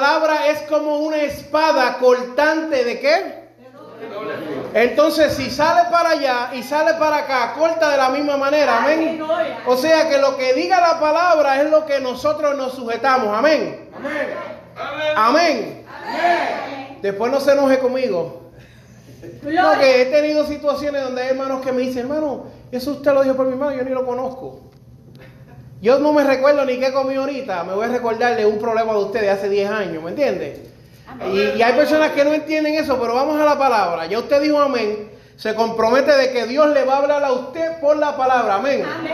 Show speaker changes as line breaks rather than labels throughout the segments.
Palabra es como una espada cortante de qué? Entonces, si sale para allá y sale para acá, corta de la misma manera, amén. O sea que lo que diga la palabra es lo que nosotros nos sujetamos, amén. Amén. Después no se enoje conmigo. Porque he tenido situaciones donde hay hermanos que me dicen, hermano, eso usted lo dijo por mi mano, yo ni lo conozco. Yo no me recuerdo ni qué comí ahorita, me voy a recordar de un problema de usted de hace 10 años, ¿me entiende? Y, y, hay personas que no entienden eso, pero vamos a la palabra. Ya usted dijo amén, se compromete de que Dios le va a hablar a usted por la palabra, amén. amén.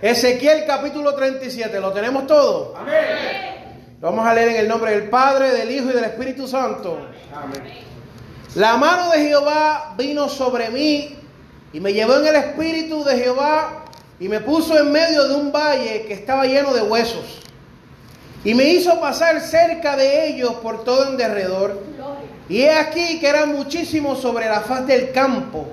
Ezequiel capítulo 37, ¿lo tenemos todo? Amén. Lo vamos a leer en el nombre del Padre, del Hijo y del Espíritu Santo. Amén. La mano de Jehová vino sobre mí y me llevó en el Espíritu de Jehová y me puso en medio de un valle que estaba lleno de huesos. Y me hizo pasar cerca de ellos por todo en derredor. Y he aquí que eran muchísimos sobre la faz del campo,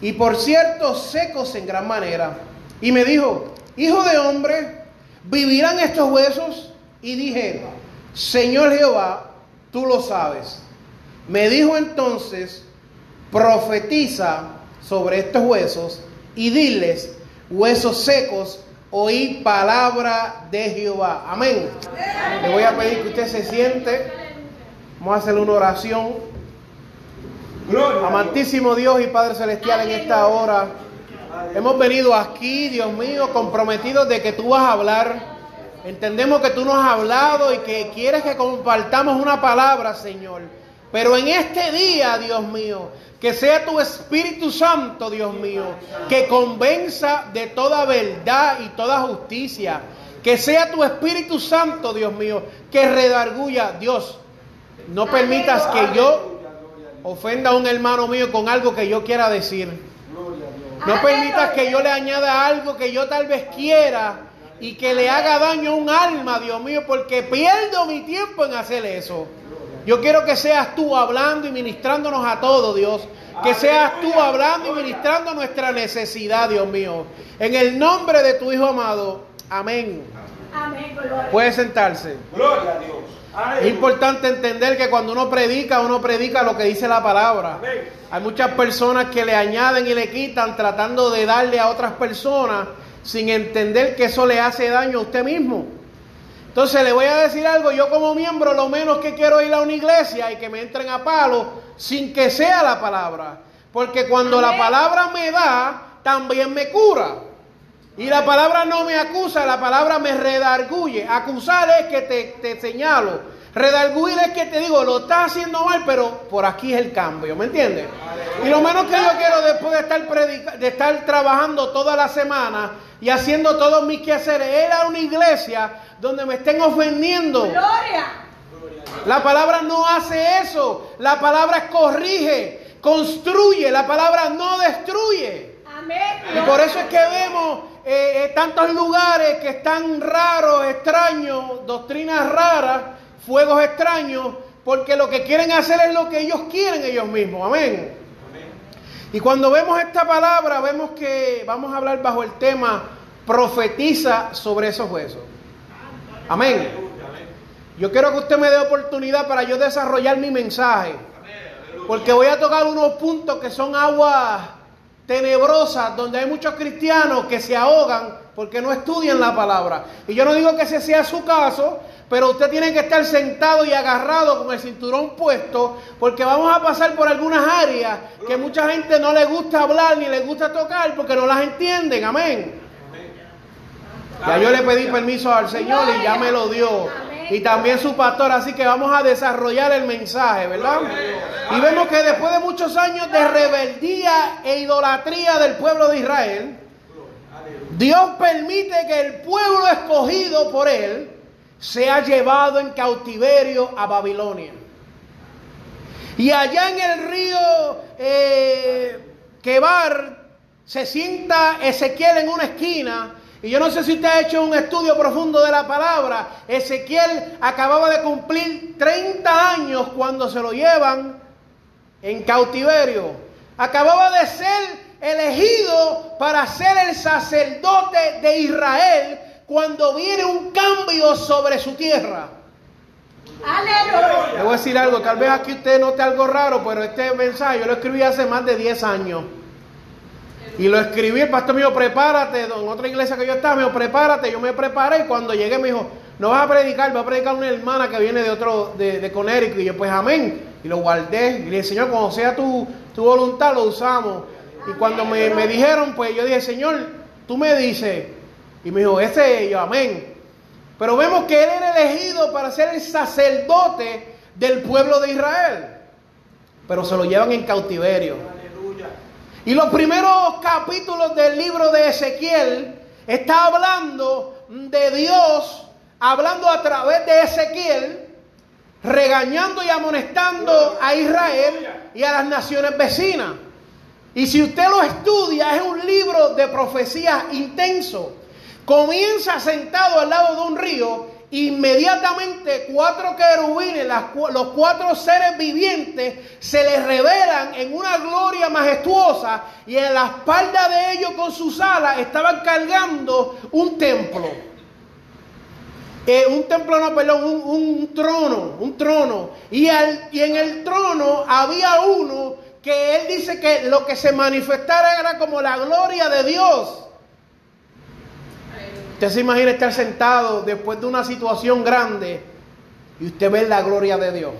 y por cierto secos en gran manera. Y me dijo, Hijo de hombre, ¿vivirán estos huesos? Y dije, Señor Jehová, tú lo sabes. Me dijo entonces, profetiza sobre estos huesos y diles, huesos secos, oí palabra de Jehová. Amén. Le voy a pedir que usted se siente. Vamos a hacer una oración. Amantísimo Dios y Padre Celestial en esta hora. Hemos venido aquí, Dios mío, comprometidos de que tú vas a hablar. Entendemos que tú nos has hablado y que quieres que compartamos una palabra, Señor. Pero en este día, Dios mío, que sea tu Espíritu Santo, Dios mío, que convenza de toda verdad y toda justicia. Que sea tu Espíritu Santo, Dios mío, que redarguya. Dios, no permitas que yo ofenda a un hermano mío con algo que yo quiera decir. No permitas que yo le añada algo que yo tal vez quiera y que le haga daño a un alma, Dios mío, porque pierdo mi tiempo en hacer eso. Yo quiero que seas tú hablando y ministrándonos a todos, Dios. Que seas tú hablando y ministrando nuestra necesidad, Dios mío. En el nombre de tu Hijo amado. Amén. Amén. Puede sentarse. Gloria a Dios. Es importante entender que cuando uno predica, uno predica lo que dice la palabra. Hay muchas personas que le añaden y le quitan tratando de darle a otras personas sin entender que eso le hace daño a usted mismo. Entonces le voy a decir algo, yo como miembro lo menos que quiero ir a una iglesia y que me entren a palo sin que sea la palabra. Porque cuando la palabra me da, también me cura. Y la palabra no me acusa, la palabra me redarguye. Acusar es que te, te señalo. Redarguir es que te digo, lo estás haciendo mal, pero por aquí es el cambio, ¿me entiendes? Y lo menos que yo quiero después de estar, de estar trabajando toda la semana y haciendo todos mis quehaceres, era una iglesia donde me estén ofendiendo. Gloria. La palabra no hace eso. La palabra corrige, construye. La palabra no destruye. Amén. Y por eso es que vemos eh, eh, tantos lugares que están raros, extraños, doctrinas raras, fuegos extraños, porque lo que quieren hacer es lo que ellos quieren ellos mismos. Amén. Y cuando vemos esta palabra, vemos que vamos a hablar bajo el tema profetiza sobre esos huesos. Amén. Yo quiero que usted me dé oportunidad para yo desarrollar mi mensaje. Porque voy a tocar unos puntos que son aguas tenebrosas, donde hay muchos cristianos que se ahogan porque no estudian la palabra. Y yo no digo que ese sea su caso, pero usted tiene que estar sentado y agarrado con el cinturón puesto, porque vamos a pasar por algunas áreas que mucha gente no le gusta hablar ni le gusta tocar porque no las entienden. Amén. Ya yo le pedí permiso al Señor y ya me lo dio. Y también su pastor, así que vamos a desarrollar el mensaje, ¿verdad? Y vemos que después de muchos años de rebeldía e idolatría del pueblo de Israel, Dios permite que el pueblo escogido por Él sea llevado en cautiverio a Babilonia. Y allá en el río eh, Quebar se sienta Ezequiel en una esquina. Y yo no sé si usted ha hecho un estudio profundo de la palabra. Ezequiel acababa de cumplir 30 años cuando se lo llevan en cautiverio. Acababa de ser elegido para ser el sacerdote de Israel cuando viene un cambio sobre su tierra.
Aleluya.
Le voy a decir algo, tal vez aquí usted note algo raro, pero este mensaje yo lo escribí hace más de 10 años. Y lo escribí, el pastor me dijo, prepárate, en otra iglesia que yo estaba, me dijo, prepárate, yo me preparé y cuando llegué me dijo, no vas a predicar, va a predicar una hermana que viene de otro, de, de Conérico. Y yo, pues amén. Y lo guardé. Y le dije, Señor, cuando sea tu, tu voluntad, lo usamos. Y cuando me, me dijeron, pues yo dije, Señor, tú me dices. Y me dijo, ese yo, amén. Pero vemos que él era elegido para ser el sacerdote del pueblo de Israel. Pero se lo llevan en cautiverio. Y los primeros capítulos del libro de Ezequiel está hablando de Dios, hablando a través de Ezequiel, regañando y amonestando a Israel y a las naciones vecinas. Y si usted lo estudia, es un libro de profecías intenso. Comienza sentado al lado de un río, inmediatamente cuatro querubines, los cuatro seres vivientes, se les revelan en una gloria majestuosa y en la espalda de ellos con sus alas estaban cargando un templo. Eh, un templo, no, perdón, un, un trono, un trono. Y, al- y en el trono había uno que él dice que lo que se manifestara era como la gloria de Dios. Usted se imagina estar sentado después de una situación grande y usted ve la gloria de Dios.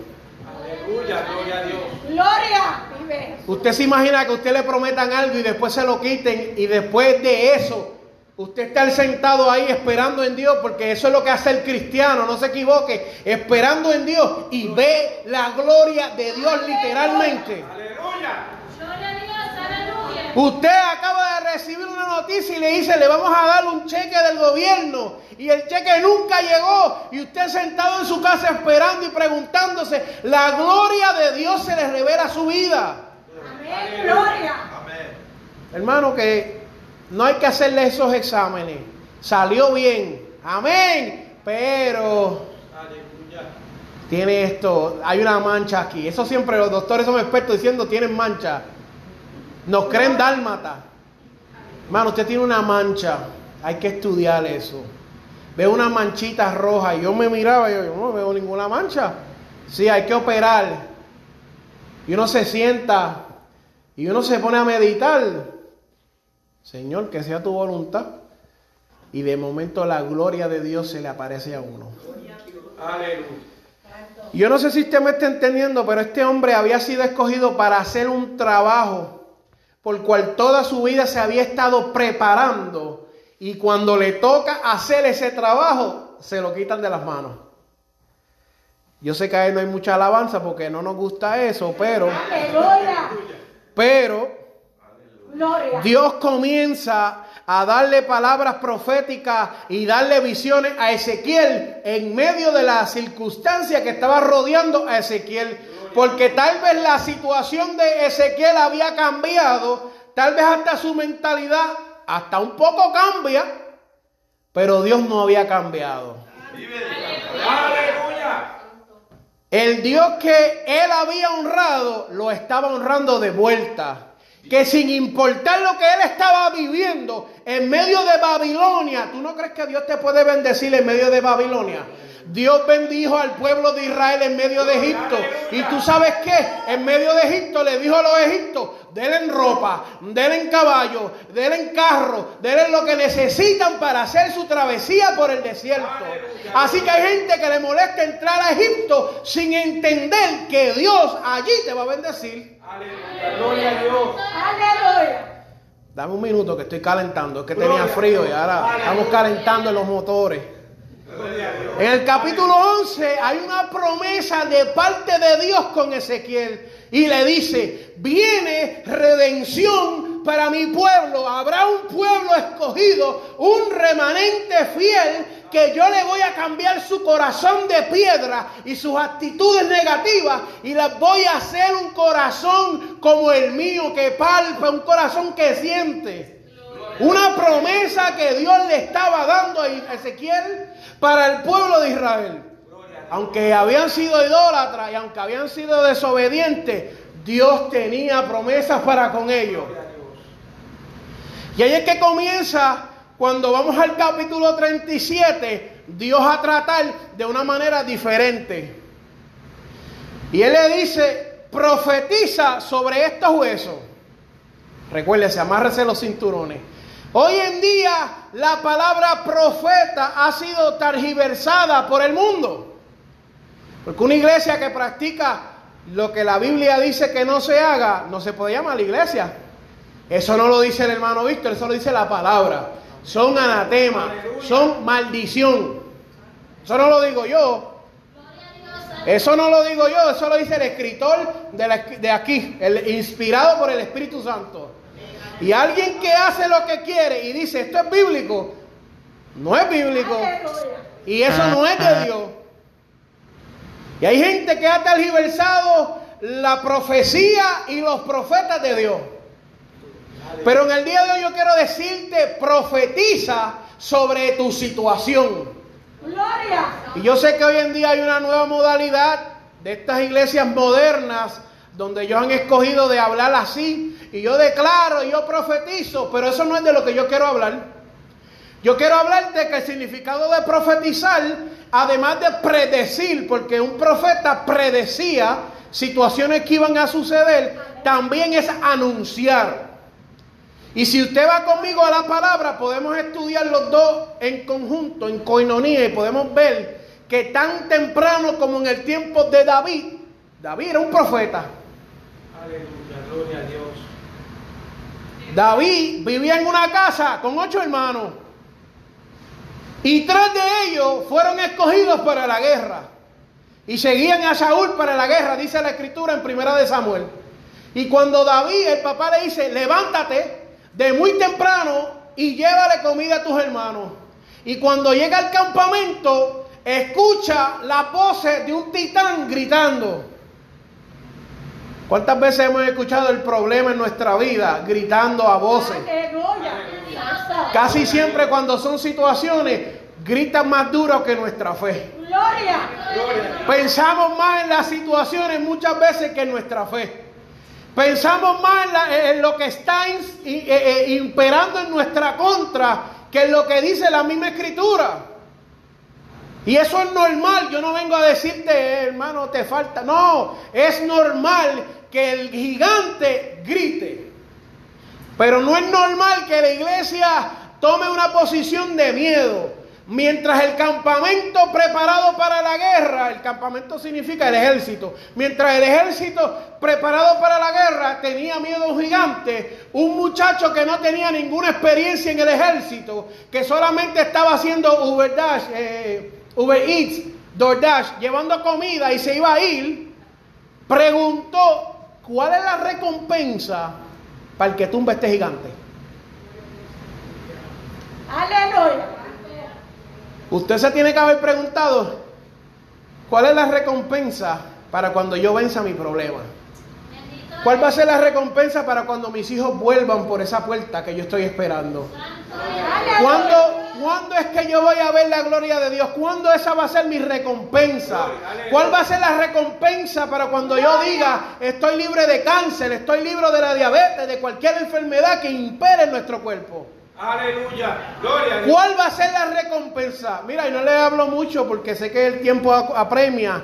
Aleluya, gloria a Dios.
Gloria. Vive.
Usted se imagina que usted le prometan algo y después se lo quiten y después de eso usted estar sentado ahí esperando en Dios porque eso es lo que hace el cristiano, no se equivoque, esperando en Dios y ve la gloria de Dios literalmente.
Aleluya.
Gloria a Dios. Aleluya.
Usted acaba de recibir una noticia y le dice, le vamos a dar un cheque del gobierno. Y el cheque nunca llegó. Y usted sentado en su casa esperando y preguntándose, la gloria de Dios se le revela a su vida.
Amén. Gloria.
Amén.
Hermano, que no hay que hacerle esos exámenes. Salió bien. Amén. Pero
Aleluya.
tiene esto, hay una mancha aquí. Eso siempre los doctores son expertos diciendo tienen mancha. Nos creen dálmata. Hermano, usted tiene una mancha. Hay que estudiar eso. Veo una manchita roja y yo me miraba y yo, yo no veo ninguna mancha. Sí, hay que operar. Y uno se sienta y uno se pone a meditar. Señor, que sea tu voluntad. Y de momento la gloria de Dios se le aparece a uno.
Aleluya.
Yo no sé si usted me está entendiendo, pero este hombre había sido escogido para hacer un trabajo por cual toda su vida se había estado preparando y cuando le toca hacer ese trabajo, se lo quitan de las manos. Yo sé que ahí no hay mucha alabanza porque no nos gusta eso, pero,
Aleluya.
pero. Dios comienza a darle palabras proféticas y darle visiones a Ezequiel en medio de la circunstancia que estaba rodeando a Ezequiel. Porque tal vez la situación de Ezequiel había cambiado, tal vez hasta su mentalidad, hasta un poco cambia, pero Dios no había cambiado.
Aleluya.
El Dios que él había honrado, lo estaba honrando de vuelta. Que sin importar lo que él estaba viviendo en medio de Babilonia, ¿tú no crees que Dios te puede bendecir en medio de Babilonia? Dios bendijo al pueblo de Israel en medio de Egipto. Y tú sabes qué? En medio de Egipto le dijo a los egiptos, denle ropa, denle caballo, denle carro, denle lo que necesitan para hacer su travesía por el desierto. Así que hay gente que le molesta entrar a Egipto sin entender que Dios allí te va a bendecir.
Aleluya. Gloria a Dios.
Aleluya.
Dame un minuto que estoy calentando, es que tenía frío y ahora estamos calentando en los motores. En el capítulo 11 hay una promesa de parte de Dios con Ezequiel y le dice, viene redención para mi pueblo, habrá un pueblo escogido escogido, un remanente fiel, que yo le voy a cambiar su corazón de piedra y sus actitudes negativas y las voy a hacer un corazón como el mío, que palpa, un corazón que siente. Una promesa que Dios le estaba dando a Ezequiel para el pueblo de Israel. Aunque habían sido idólatras y aunque habían sido desobedientes, Dios tenía promesas para con ellos. Y ahí es que comienza cuando vamos al capítulo 37, Dios a tratar de una manera diferente. Y Él le dice, profetiza sobre estos huesos. Recuérdese, amárrese los cinturones. Hoy en día la palabra profeta ha sido targiversada por el mundo. Porque una iglesia que practica lo que la Biblia dice que no se haga, no se puede llamar iglesia. Eso no lo dice el hermano Víctor, eso lo dice la palabra. Son anatema, son maldición. Eso no lo digo yo. Eso no lo digo yo, eso lo dice el escritor de, de aquí, el inspirado por el Espíritu Santo. Y alguien que hace lo que quiere y dice esto es bíblico, no es bíblico. Y eso no es de Dios. Y hay gente que ha tergiversado la profecía y los profetas de Dios. Pero en el día de hoy yo quiero decirte, profetiza sobre tu situación.
Gloria.
Y yo sé que hoy en día hay una nueva modalidad de estas iglesias modernas donde ellos han escogido de hablar así. Y yo declaro, yo profetizo, pero eso no es de lo que yo quiero hablar. Yo quiero hablarte que el significado de profetizar, además de predecir, porque un profeta predecía situaciones que iban a suceder, también es anunciar. Y si usted va conmigo a la palabra, podemos estudiar los dos en conjunto, en coinonía, y podemos ver que tan temprano como en el tiempo de David, David era un profeta.
Aleluya, gloria a Dios.
David vivía en una casa con ocho hermanos. Y tres de ellos fueron escogidos para la guerra. Y seguían a Saúl para la guerra, dice la escritura en primera de Samuel. Y cuando David, el papá le dice, levántate, de muy temprano y llévale comida a tus hermanos. Y cuando llega al campamento, escucha la voz de un titán gritando. ¿Cuántas veces hemos escuchado el problema en nuestra vida gritando a voces? Casi siempre cuando son situaciones, gritan más duro que nuestra fe.
Gloria.
Pensamos más en las situaciones muchas veces que en nuestra fe. Pensamos más en, lo que está eh, eh, imperando en nuestra contra que en lo que dice la misma escritura. Y eso es normal. Yo no vengo a decirte, hermano, te falta. No, es normal que el gigante grite. Pero no es normal que la iglesia tome una posición de miedo. Mientras el campamento preparado para la guerra, el campamento significa el ejército, mientras el ejército preparado para la guerra tenía miedo a un gigante, un muchacho que no tenía ninguna experiencia en el ejército, que solamente estaba haciendo Uber Dash, eh, Uber Eats, DoorDash, llevando comida y se iba a ir, preguntó, ¿cuál es la recompensa para el que tumba este gigante?
Aleluya.
Usted se tiene que haber preguntado, ¿cuál es la recompensa para cuando yo venza mi problema? ¿Cuál va a ser la recompensa para cuando mis hijos vuelvan por esa puerta que yo estoy esperando? ¿Cuándo, ¿Cuándo, es que yo voy a ver la gloria de Dios? ¿Cuándo esa va a ser mi recompensa? ¿Cuál va a ser la recompensa para cuando yo diga, estoy libre de cáncer, estoy libre de la diabetes, de cualquier enfermedad que impere en nuestro cuerpo?
Aleluya. Gloria.
¿Cuál va a ser la recompensa? Mira, y no le hablo mucho porque sé que el tiempo apremia.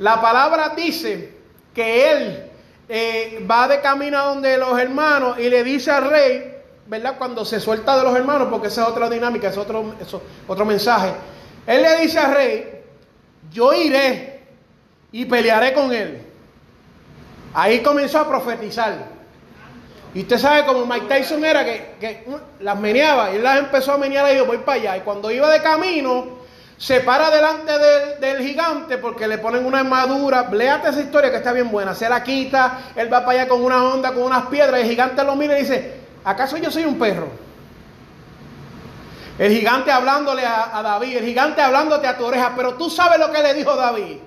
La palabra dice que él eh, va de camino a donde los hermanos y le dice al rey, ¿verdad? Cuando se suelta de los hermanos, porque esa es otra dinámica, es otro, otro mensaje. Él le dice al rey, yo iré y pelearé con él. Ahí comenzó a profetizar. Y usted sabe como Mike Tyson era que, uh, las meneaba y él las empezó a menear y voy para allá. Y cuando iba de camino, se para delante del, gigante porque le ponen una armadura. Léate esa historia que está bien buena. Se la quita, él va para allá con una onda, con unas piedras. Y el gigante lo mira y dice: ¿Acaso yo soy un perro? El gigante hablándole a, a David, el gigante hablándote a tu oreja, pero tú sabes lo que le dijo David.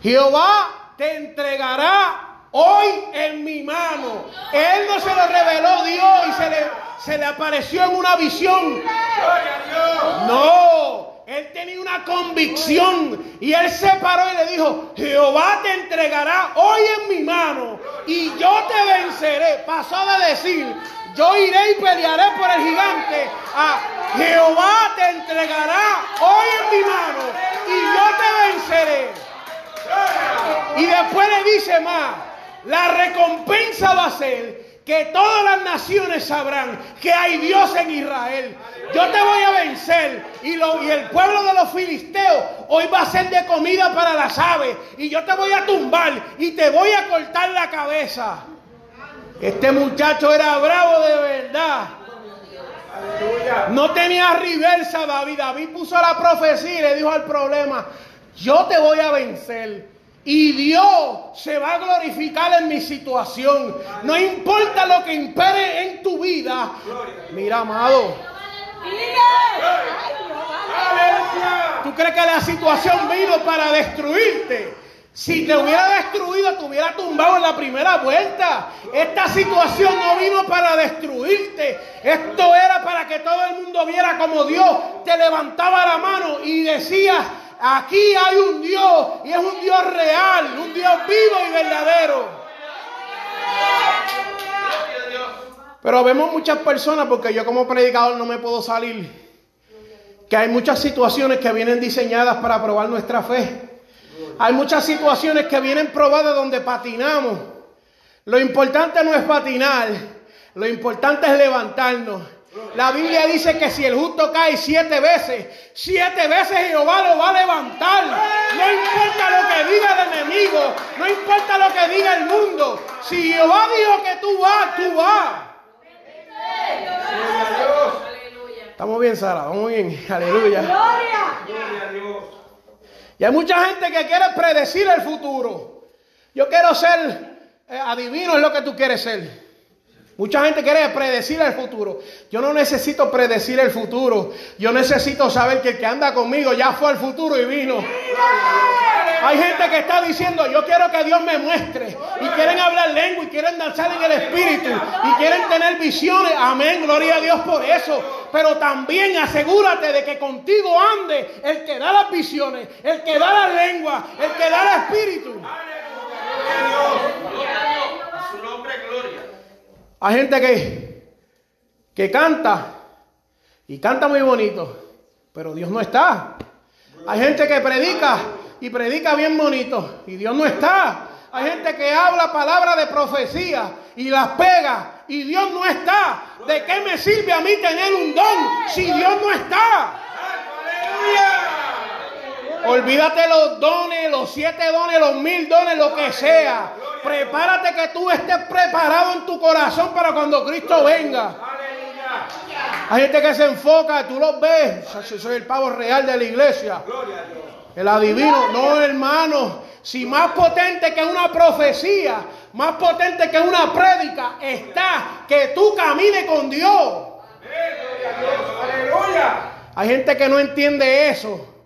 Jehová te entregará hoy en mi mano. Él no se lo reveló Dios y se le, se le apareció en una visión.
Gloria a Dios.
No, él tenía una convicción y él se paró y le dijo, Jehová te entregará hoy en mi mano y yo te venceré. Pasó de decir, yo iré y pelearé por el gigante a Jehová te entregará hoy en mi mano y yo te venceré. Y después le dice más, la recompensa va a ser que todas las naciones sabrán que hay Dios en Israel. Yo te voy a vencer y, lo- y el pueblo de los filisteos hoy va a ser de comida para las aves y yo te voy a tumbar y te voy a cortar la cabeza. Este muchacho era bravo de verdad. No tenía reversa David. David puso la profecía y le dijo al problema, yo te voy a vencer. Y Dios se va a glorificar en mi situación. No importa lo que impere en tu vida. Mira, amado. ¿tú crees que la situación vino para destruirte? Si te hubiera destruido, te hubiera tumbado en la primera vuelta. Esta situación no vino para destruirte. Esto era para que todo el mundo viera como Dios te levantaba la mano y decía, aquí hay un Dios y es un Dios real, un Dios vivo y verdadero. Pero vemos muchas personas, porque yo como predicador no me puedo salir, que hay muchas situaciones que vienen diseñadas para probar nuestra fe. Hay muchas situaciones que vienen probadas donde patinamos. Lo importante no es patinar, lo importante es levantarnos. La Biblia dice que si el justo cae siete veces, siete veces Jehová lo va a levantar. No importa lo que diga el enemigo, no importa lo que diga el mundo. Si Jehová dijo que tú vas, tú vas. Estamos bien, Sara, vamos bien. Aleluya.
Gloria
a Dios.
Y hay mucha gente que quiere predecir el futuro. Yo quiero ser eh, adivino, es lo que tú quieres ser. Mucha gente quiere predecir el futuro. Yo no necesito predecir el futuro. Yo necesito saber que el que anda conmigo ya fue al futuro y vino. Hay gente que está diciendo, yo quiero que Dios me muestre. Y quieren hablar lengua y quieren danzar en el espíritu. Y quieren tener visiones. Amén, gloria a Dios por eso. Pero también asegúrate de que contigo ande el que da las visiones, el que da la lengua, el que da el espíritu.
A su nombre, gloria.
Hay gente que, que canta y canta muy bonito, pero Dios no está. Hay gente que predica y predica bien bonito y Dios no está. Hay gente que habla palabras de profecía y las pega y Dios no está. ¿De qué me sirve a mí tener un don si Dios no está?
Aleluya.
Olvídate los dones, los siete dones, los mil dones, lo que sea. Prepárate que tú estés preparado en tu corazón para cuando Cristo venga.
Aleluya.
Hay gente que se enfoca, tú los ves. Yo soy el pavo real de la iglesia.
Gloria a Dios.
El adivino, no hermano. Si más potente que una profecía, más potente que una prédica está que tú camines con Dios.
Gloria a Dios. Aleluya.
Hay gente que no entiende eso.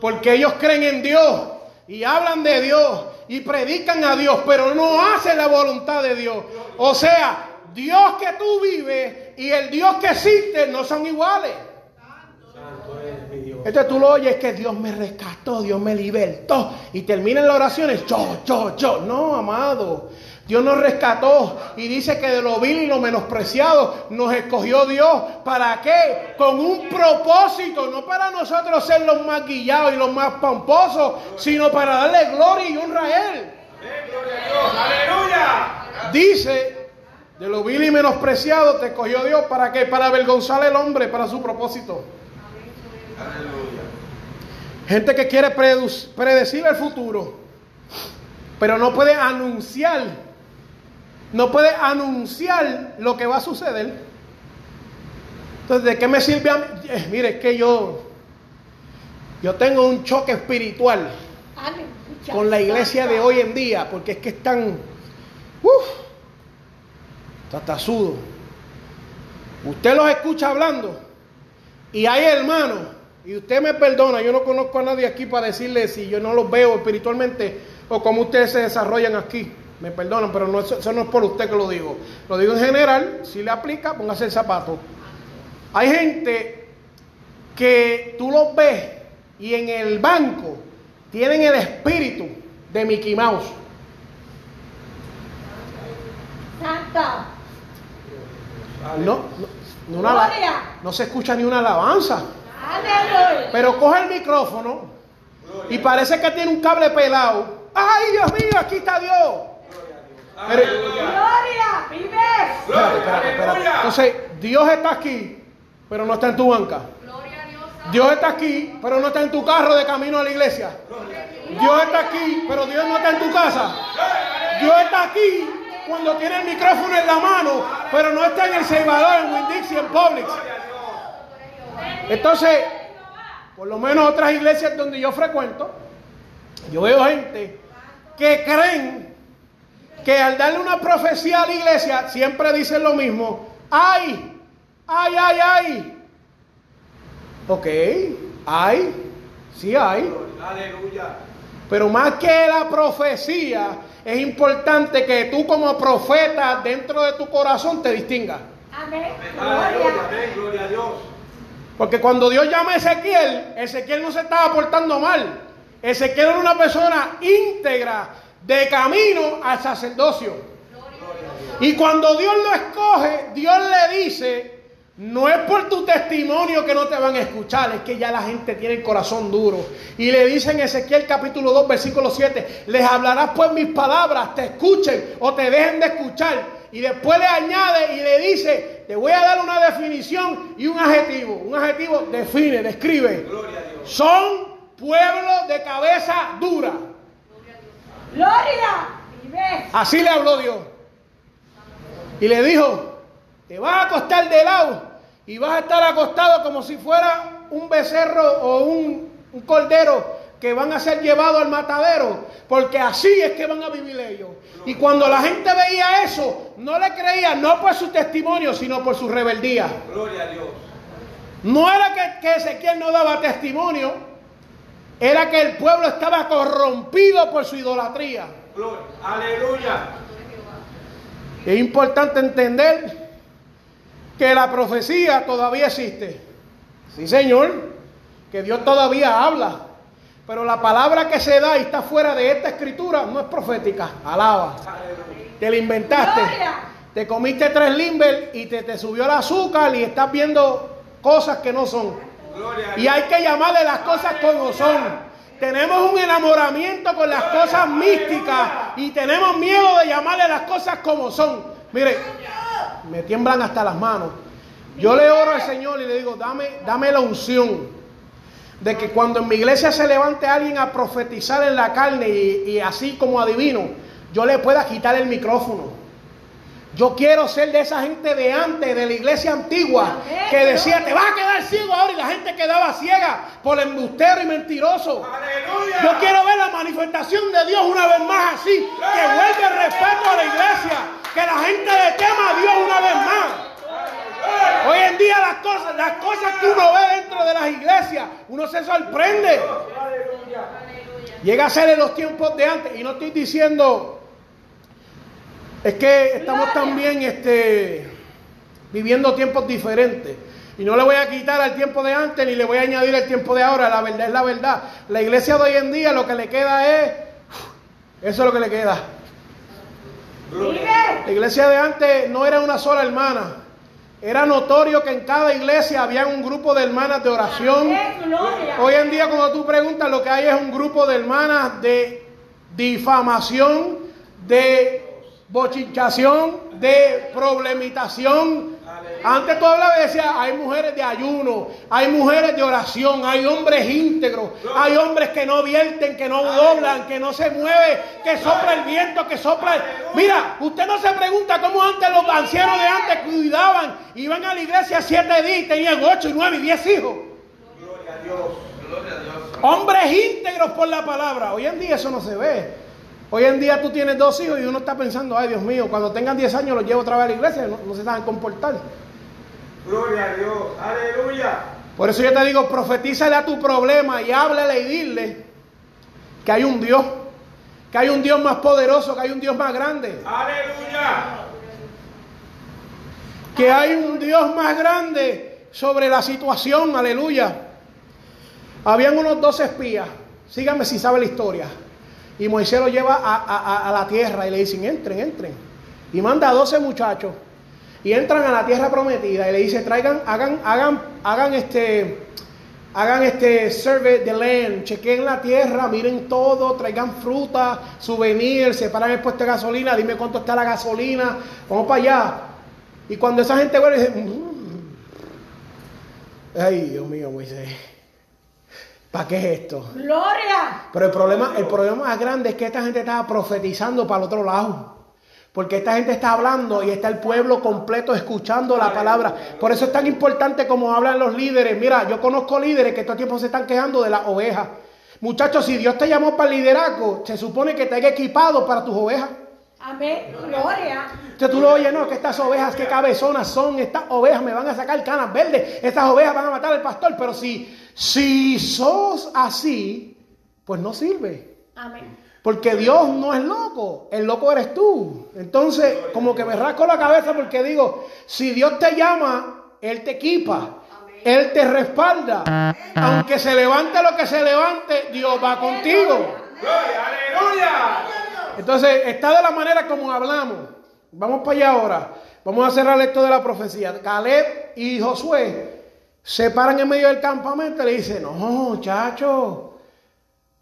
Porque ellos creen en Dios y hablan de Dios y predican a Dios, pero no hacen la voluntad de Dios. O sea, Dios que tú vives y el Dios que existe no son iguales. Entonces tú lo oyes que Dios me rescató, Dios me libertó. Y terminan las oraciones, yo, yo, yo. No, amado. Dios nos rescató y dice que de lo vil y lo menospreciado nos escogió Dios. ¿Para qué? Con un propósito, no para nosotros ser los más guillados y los más pomposos, sino para darle gloria y honra a Él.
Amén, Gloria a Dios. Aleluya.
Dice, de lo vil y menospreciado te escogió Dios. ¿Para qué? Para avergonzar al hombre, para su propósito.
Aleluya.
Gente que quiere predecir el futuro, pero no puede anunciar, no puede anunciar lo que va a suceder. Entonces, ¿de qué me sirve a mí? Eh, mire, es que yo, yo tengo un choque espiritual
Aleluya.
con la iglesia de hoy en día, porque es que están, uff, tatasudo. Usted los escucha hablando Y hay hermanos, y usted me perdona, yo no conozco a nadie aquí para decirle si yo no los veo espiritualmente o cómo ustedes se desarrollan aquí. Me perdonan, pero no, eso no es por usted que lo digo. Lo digo en general, si le aplica, póngase el zapato. Hay gente que tú los ves y en el banco tienen el espíritu de Mickey Mouse.
Santa.
No, no, no una
Gloria.
no se escucha ni una alabanza.
Aleluya.
Pero coge el micrófono y parece que tiene un cable pelado. ¡Ay, Dios mío! Aquí está Dios. Pero-
Gloria. Vive.
Espérate, espérate, espérate. Entonces, Dios está aquí, pero no está en tu banca. Dios está aquí, pero no está en tu carro de camino a la iglesia. Dios está aquí, pero Dios no está en tu casa. Dios está aquí cuando tiene el micrófono en la mano, pero no está en el Salvador, en Winn-Dixie, en Publix. Entonces, por lo menos otras iglesias donde yo frecuento, yo veo gente que creen que al darle una profecía a la iglesia siempre dicen lo mismo. ¡Ay! ¡Ay, ay, ay! Ok, hay, sí hay.
Aleluya.
Pero más que la profecía, es importante que tú como profeta dentro de tu corazón te distingas.
Amén.
Amén. Gloria a Dios.
Porque cuando Dios llama a Ezequiel, Ezequiel no se estaba portando mal. Ezequiel era una persona íntegra de camino al sacerdocio. Y cuando Dios lo escoge, Dios le dice, no es por tu testimonio que no te van a escuchar, es que ya la gente tiene el corazón duro. Y le dice en Ezequiel capítulo 2, versículo 7, les hablarás pues mis palabras, te escuchen o te dejen de escuchar. Y después le añade y le dice, te voy a dar una definición y un adjetivo. Un adjetivo define, describe. Son pueblos de cabeza dura.
Gloria.
Así le habló Dios. Y le dijo, te vas a acostar de lado y vas a estar acostado como si fuera un becerro o un, un cordero que van a ser llevados al matadero, porque así es que van a vivir ellos. Y cuando la gente veía eso, no le creía, no por su testimonio, sino por su rebeldía.
Gloria a Dios.
No era que, que Ezequiel no daba testimonio, era que el pueblo estaba corrompido por su idolatría.
Gloria. Aleluya.
Es importante entender que la profecía todavía existe. Sí, Señor, que Dios todavía habla. Pero la palabra que se da y está fuera de esta escritura no es profética. Alaba.
Aleluya.
Te la inventaste.
Gloria.
Te comiste tres limber y te, te subió el azúcar y estás viendo cosas que no son. Y hay que llamarle las cosas como son. Tenemos un enamoramiento con las cosas místicas y tenemos miedo de llamarle las cosas como son. Mire, me tiemblan hasta las manos. Yo le oro al Señor y le digo, dame, dame la unción de que cuando en mi iglesia se levante alguien a profetizar en la carne y, y así como adivino, yo le pueda quitar el micrófono. Yo quiero ser de esa gente de antes, de la iglesia antigua, que decía, te vas a quedar ciego ahora y la gente quedaba ciega por embustero y mentiroso.
Aleluya.
Yo quiero ver la manifestación de Dios una vez más así, que vuelve el respeto a la iglesia, que la gente le tema a Dios una vez más. Hoy en día las cosas, las cosas que uno ve dentro de las iglesias, uno se sorprende.
Aleluya.
Llega a ser en los tiempos de antes. Y no estoy diciendo, es que estamos también este, viviendo tiempos diferentes. Y no le voy a quitar al tiempo de antes ni le voy a añadir el tiempo de ahora. La verdad es la verdad. La iglesia de hoy en día lo que le queda es, eso es lo que le queda. La iglesia de antes no era una sola hermana. Era notorio que en cada iglesia había un grupo de hermanas de oración. Hoy en día cuando tú preguntas lo que hay es un grupo de hermanas de difamación, de bochinchación, de problemitación. Antes tú hablabas y decías, hay mujeres de ayuno, hay mujeres de oración, hay hombres íntegros, hay hombres que no vierten, que no doblan, que no se mueve, que sopla el viento, que sopla... el- Mira, usted no se pregunta cómo antes los ancianos de antes cuidaban, iban a la iglesia siete días y tenían ocho y nueve y diez hijos.
Gloria a Dios.
Hombres íntegros por la palabra. Hoy en día eso no se ve. Hoy en día tú tienes dos hijos y uno está pensando, ay Dios mío, cuando tengan 10 años los llevo otra vez a la iglesia, no, no se saben comportar.
Gloria a Dios. Aleluya.
Por eso yo te digo, profetízale a tu problema y háblale y dile que hay un Dios, que hay un Dios más poderoso, que hay un Dios más grande,
Aleluya.
que hay un Dios más grande sobre la situación, aleluya. Habían unos dos espías, síganme si sabe la historia. Y Moisés lo lleva a, a- a la tierra y le dicen, entren, entren. Y manda a 12 muchachos y entran a la tierra prometida y le dice, traigan, hagan, hagan, hagan este, hagan este survey de land, chequen la tierra, miren todo, traigan fruta, souvenir, separan el puesto de gasolina, dime cuánto está la gasolina, vamos para allá. Y cuando esa gente vuelve, dice, "Mm". ay Dios mío, Moisés, ¿para qué es esto?
Gloria.
Pero el problema, el problema más grande es que esta gente estaba profetizando para el otro lado. Porque esta gente está hablando y está el pueblo completo escuchando la palabra. Por eso es tan importante como hablan los líderes. Mira, yo conozco líderes que todo el tiempo se están quejando de las ovejas. Muchachos, si Dios te llamó para el liderazgo, se supone que te haya equipado para tus ovejas.
Amén. Gloria.
Entonces tú lo oyes, no, que estas ovejas, qué cabezonas son, estas ovejas me van a sacar canas verdes, estas ovejas van a matar al pastor. Pero si, si sos así, pues no sirve.
Amén.
Porque Dios no es loco, el loco eres tú. Entonces, como que me rasco la cabeza porque digo, si Dios te llama, Él te equipa, Él te respalda. Aunque se levante lo que se levante, Dios va contigo.
Gloria. Aleluya.
Entonces, está de la manera como hablamos. Vamos para allá ahora. Vamos a cerrar esto de la profecía. Caleb y Josué se paran en medio del campamento y le dicen, no, muchachos,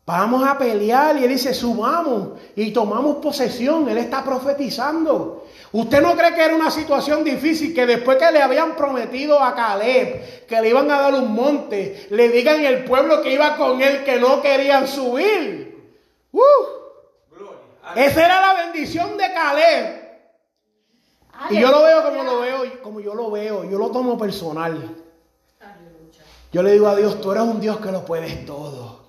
vamos a pelear. Y él dice, subamos y tomamos posesión. Él está profetizando. ¿Usted no cree que era una situación difícil que después que le habían prometido a Caleb que le iban a dar un monte, le digan el pueblo que iba con él que no querían subir? ¡Uh! Esa era la bendición de Caleb. Y yo lo veo como lo veo, como yo lo veo, yo lo tomo personal. Yo le digo a Dios, tú eres un Dios que lo puedes todo.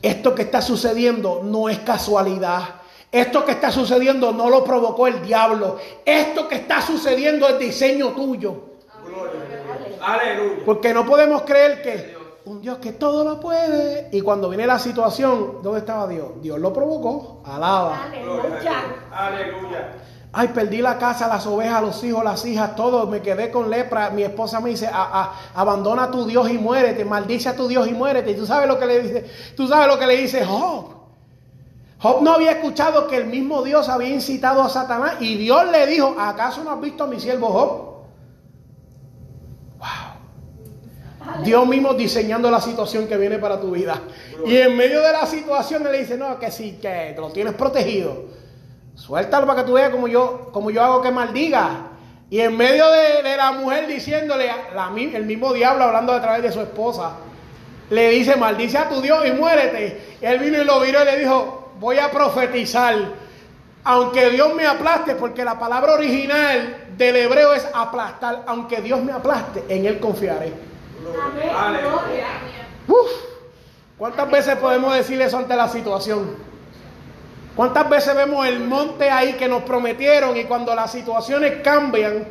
Esto que está sucediendo no es casualidad. Esto que está sucediendo no lo provocó el diablo. Esto que está sucediendo es diseño tuyo.
Aleluya.
Porque no podemos creer que un Dios que todo lo puede. Y cuando viene la situación, ¿dónde estaba Dios? Dios lo provocó. Alaba.
Aleluya.
Aleluya.
Ay, perdí la casa, las ovejas, los hijos, las hijas, todo. Me quedé con lepra. Mi esposa me dice, "A- a- abandona a tu Dios y muérete. Maldice a tu Dios y muérete. Y tú sabes lo que le dice. Tú sabes lo que le dice Job. Job no había escuchado que el mismo Dios había incitado a Satanás. Y Dios le dijo, ¿acaso no has visto a mi siervo Job? Dios mismo diseñando la situación que viene para tu vida. Y en medio de la situación él le dice, no, que sí, que te lo tienes protegido. Suéltalo para que tú veas como yo, como yo hago que maldiga. Y en medio de, de la mujer diciéndole, el mismo diablo hablando a través de su esposa, le dice, maldice a tu Dios y muérete. Y él vino y lo viró y le dijo, voy a profetizar. Aunque Dios me aplaste, porque la palabra original del hebreo es aplastar. Aunque Dios me aplaste, en él confiaré. Uf, ¿Cuántas veces podemos decir eso ante la situación? ¿Cuántas veces vemos el monte ahí que nos prometieron y cuando las situaciones cambian,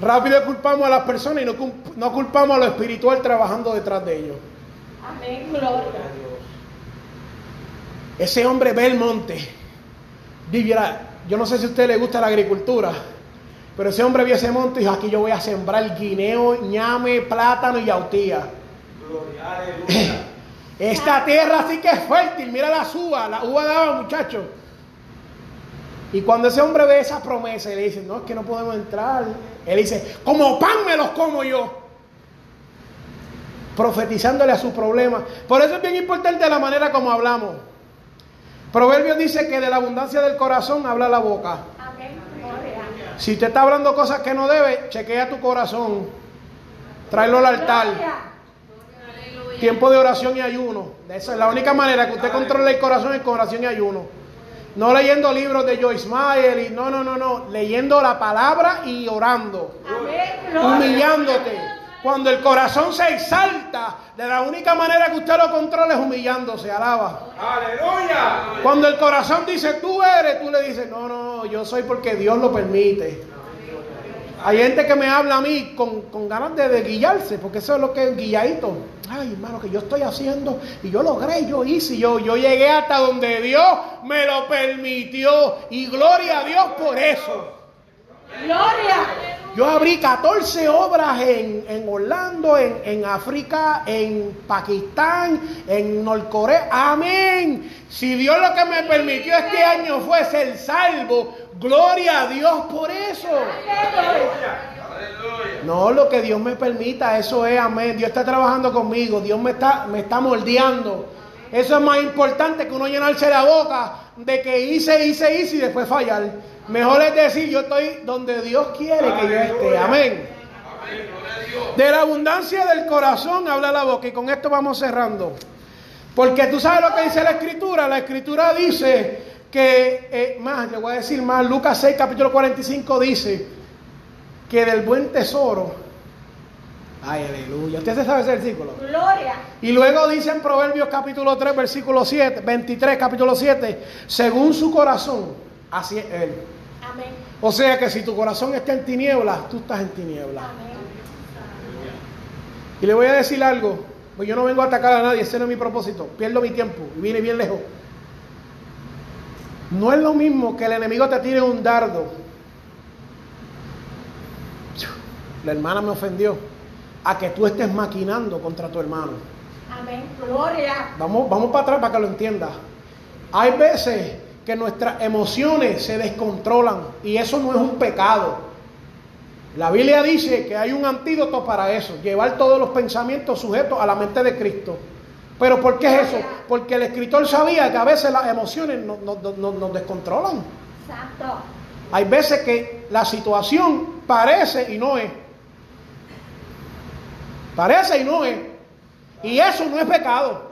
rápido culpamos a las personas y no, no culpamos a lo espiritual trabajando detrás de ellos?
Amén. Gloria.
Ese hombre ve el monte. Dirá, yo no sé si a usted le gusta la agricultura, pero ese hombre vio ese monte y dijo, aquí yo voy a sembrar guineo, ñame, plátano y autía.
Gloria.
Esta tierra sí que es fértil, mira las uvas, la uva daba muchachos. Y cuando ese hombre ve esa promesa y le dice, no, es que no podemos entrar, él dice, como pan me los como yo. Profetizándole a su problema. Por eso es bien importante la manera como hablamos. Proverbios dice que de la abundancia del corazón habla la boca. Si te está hablando cosas que no debe, chequea tu corazón. Tráelo al altar. Tiempo de oración y ayuno. Esa es la única manera que usted controle el corazón es con oración y ayuno. No leyendo libros de Joyce Meyer y no, no, no, no. Leyendo la palabra y orando. Humillándote. Cuando el corazón se exalta, de la única manera que usted lo controla es humillándose. Alaba.
Aleluya.
Cuando el corazón dice tú eres, tú le dices, no, no, yo soy porque Dios lo permite. Hay gente que me habla a mí con, con ganas de, de guillarse, porque eso es lo que es guilladito. Ay, hermano, que yo estoy haciendo y yo logré, yo hice, yo, yo llegué hasta donde Dios me lo permitió. Y gloria a Dios por eso.
Gloria.
Yo abrí 14 obras en, en Orlando, en, en África, en Pakistán, en Norcorea. Amén. Si Dios lo que me permitió este año fue ser salvo, gloria a Dios por eso. No, lo que Dios me permita, eso es, amén. Dios está trabajando conmigo, Dios me está, me está moldeando. Eso es más importante que uno llenarse la boca de que hice, hice, hice y después fallar. Mejor es decir, yo estoy donde Dios quiere que yo esté. Amén. De la abundancia del corazón habla la boca y con esto vamos cerrando. Porque tú sabes lo que dice la escritura. La escritura dice que, eh, más, le voy a decir más, Lucas 6, capítulo 45 dice que del buen tesoro, ay aleluya, usted se sabe ese versículo.
Gloria.
Y luego dice en Proverbios capítulo 3, versículo 7, 23, capítulo 7, según su corazón, así es él.
Amén.
O sea que si tu corazón está en tinieblas, tú estás en tinieblas.
Amén.
Y le voy a decir algo, pues yo no vengo a atacar a nadie, ese no es mi propósito, pierdo mi tiempo y vine bien lejos. No es lo mismo que el enemigo te tire un dardo. La hermana me ofendió. A que tú estés maquinando contra tu hermano.
Amén. Gloria.
Vamos, vamos para atrás para que lo entiendas. Hay veces que nuestras emociones se descontrolan y eso no es un pecado. La Biblia dice que hay un antídoto para eso, llevar todos los pensamientos sujetos a la mente de Cristo. Pero ¿por qué es eso? Porque el escritor sabía que a veces las emociones nos, nos- nos- nos descontrolan.
Santo.
Hay veces que la situación parece y no es. Parece y no es. Y eso no es pecado.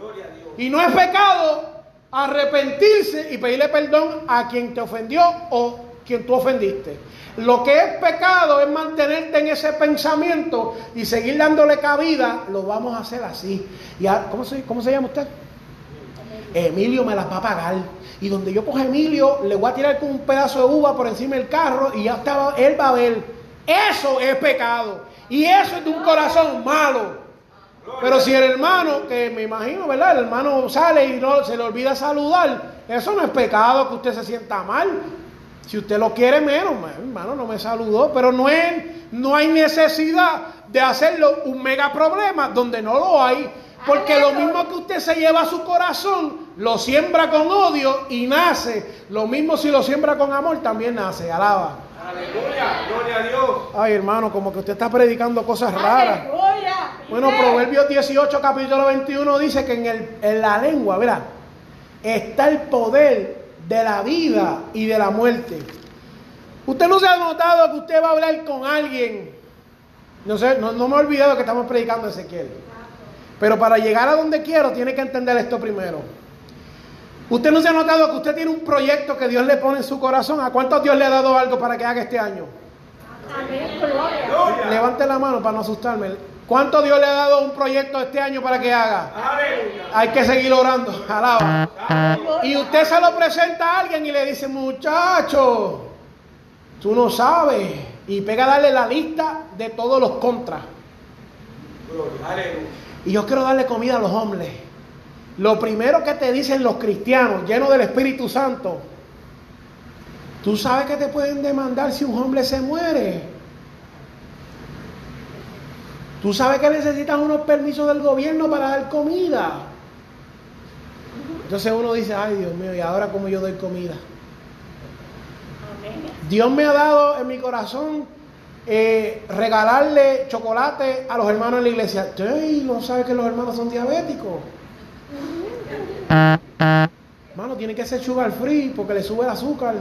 Y no es pecado arrepentirse y pedirle perdón a quien te ofendió o quien tú ofendiste. Lo que es pecado es mantenerte en ese pensamiento y seguir dándole cabida. Lo vamos a hacer así. Y ¿cómo, se, ¿Cómo se llama usted? Emilio me las va a pagar. Y donde yo a Emilio, le voy a tirar con un pedazo de uva por encima del carro y ya estaba, él va a ver. Eso es pecado. Y eso es de un corazón malo. Pero si el hermano, que me imagino, ¿verdad? El hermano sale y no se le olvida saludar, eso no es pecado que usted se sienta mal. Si usted lo quiere menos, hermano, no me saludó, pero no, es, no hay necesidad de hacerlo un mega problema donde no lo hay. Porque lo mismo que usted se lleva a su corazón, lo siembra con odio y nace. Lo mismo si lo siembra con amor, también nace. Alaba.
Aleluya, gloria a Dios.
Ay, hermano, como que usted está predicando cosas raras.
Aleluya.
Bueno. Proverbios 18, capítulo 21 dice que en, el, en la lengua, ¿verdad? Está el poder de la vida y de la muerte. Usted no se ha notado que usted va a hablar con alguien. No sé, no, no me he olvidado que estamos predicando Ezequiel. Pero para llegar a donde quiero, tiene que entender esto primero. Usted no se ha notado que usted tiene un proyecto que Dios le pone en su corazón. ¿A cuántos Dios le ha dado algo para que haga este año?
Amén.
Levante la mano para no asustarme. ¿Cuánto Dios le ha dado un proyecto este año para que haga?
Aleluya.
Hay que seguir orando. Alaba. Y usted se lo presenta a alguien y le dice, muchacho, tú no sabes. Y pega a darle la lista de todos los contras. Y yo quiero darle comida a los hombres. Lo primero que te dicen los cristianos, llenos del Espíritu Santo, tú sabes que te pueden demandar si un hombre se muere. Tú sabes que necesitas unos permisos del gobierno para dar comida. Entonces uno dice, ay Dios mío, ¿y ahora cómo yo doy comida? Dios me ha dado en mi corazón eh, regalarle chocolate a los hermanos en la iglesia. Ey, no sabe que los hermanos son diabéticos. Hermano, tiene que ser sugar free porque le sube el azúcar.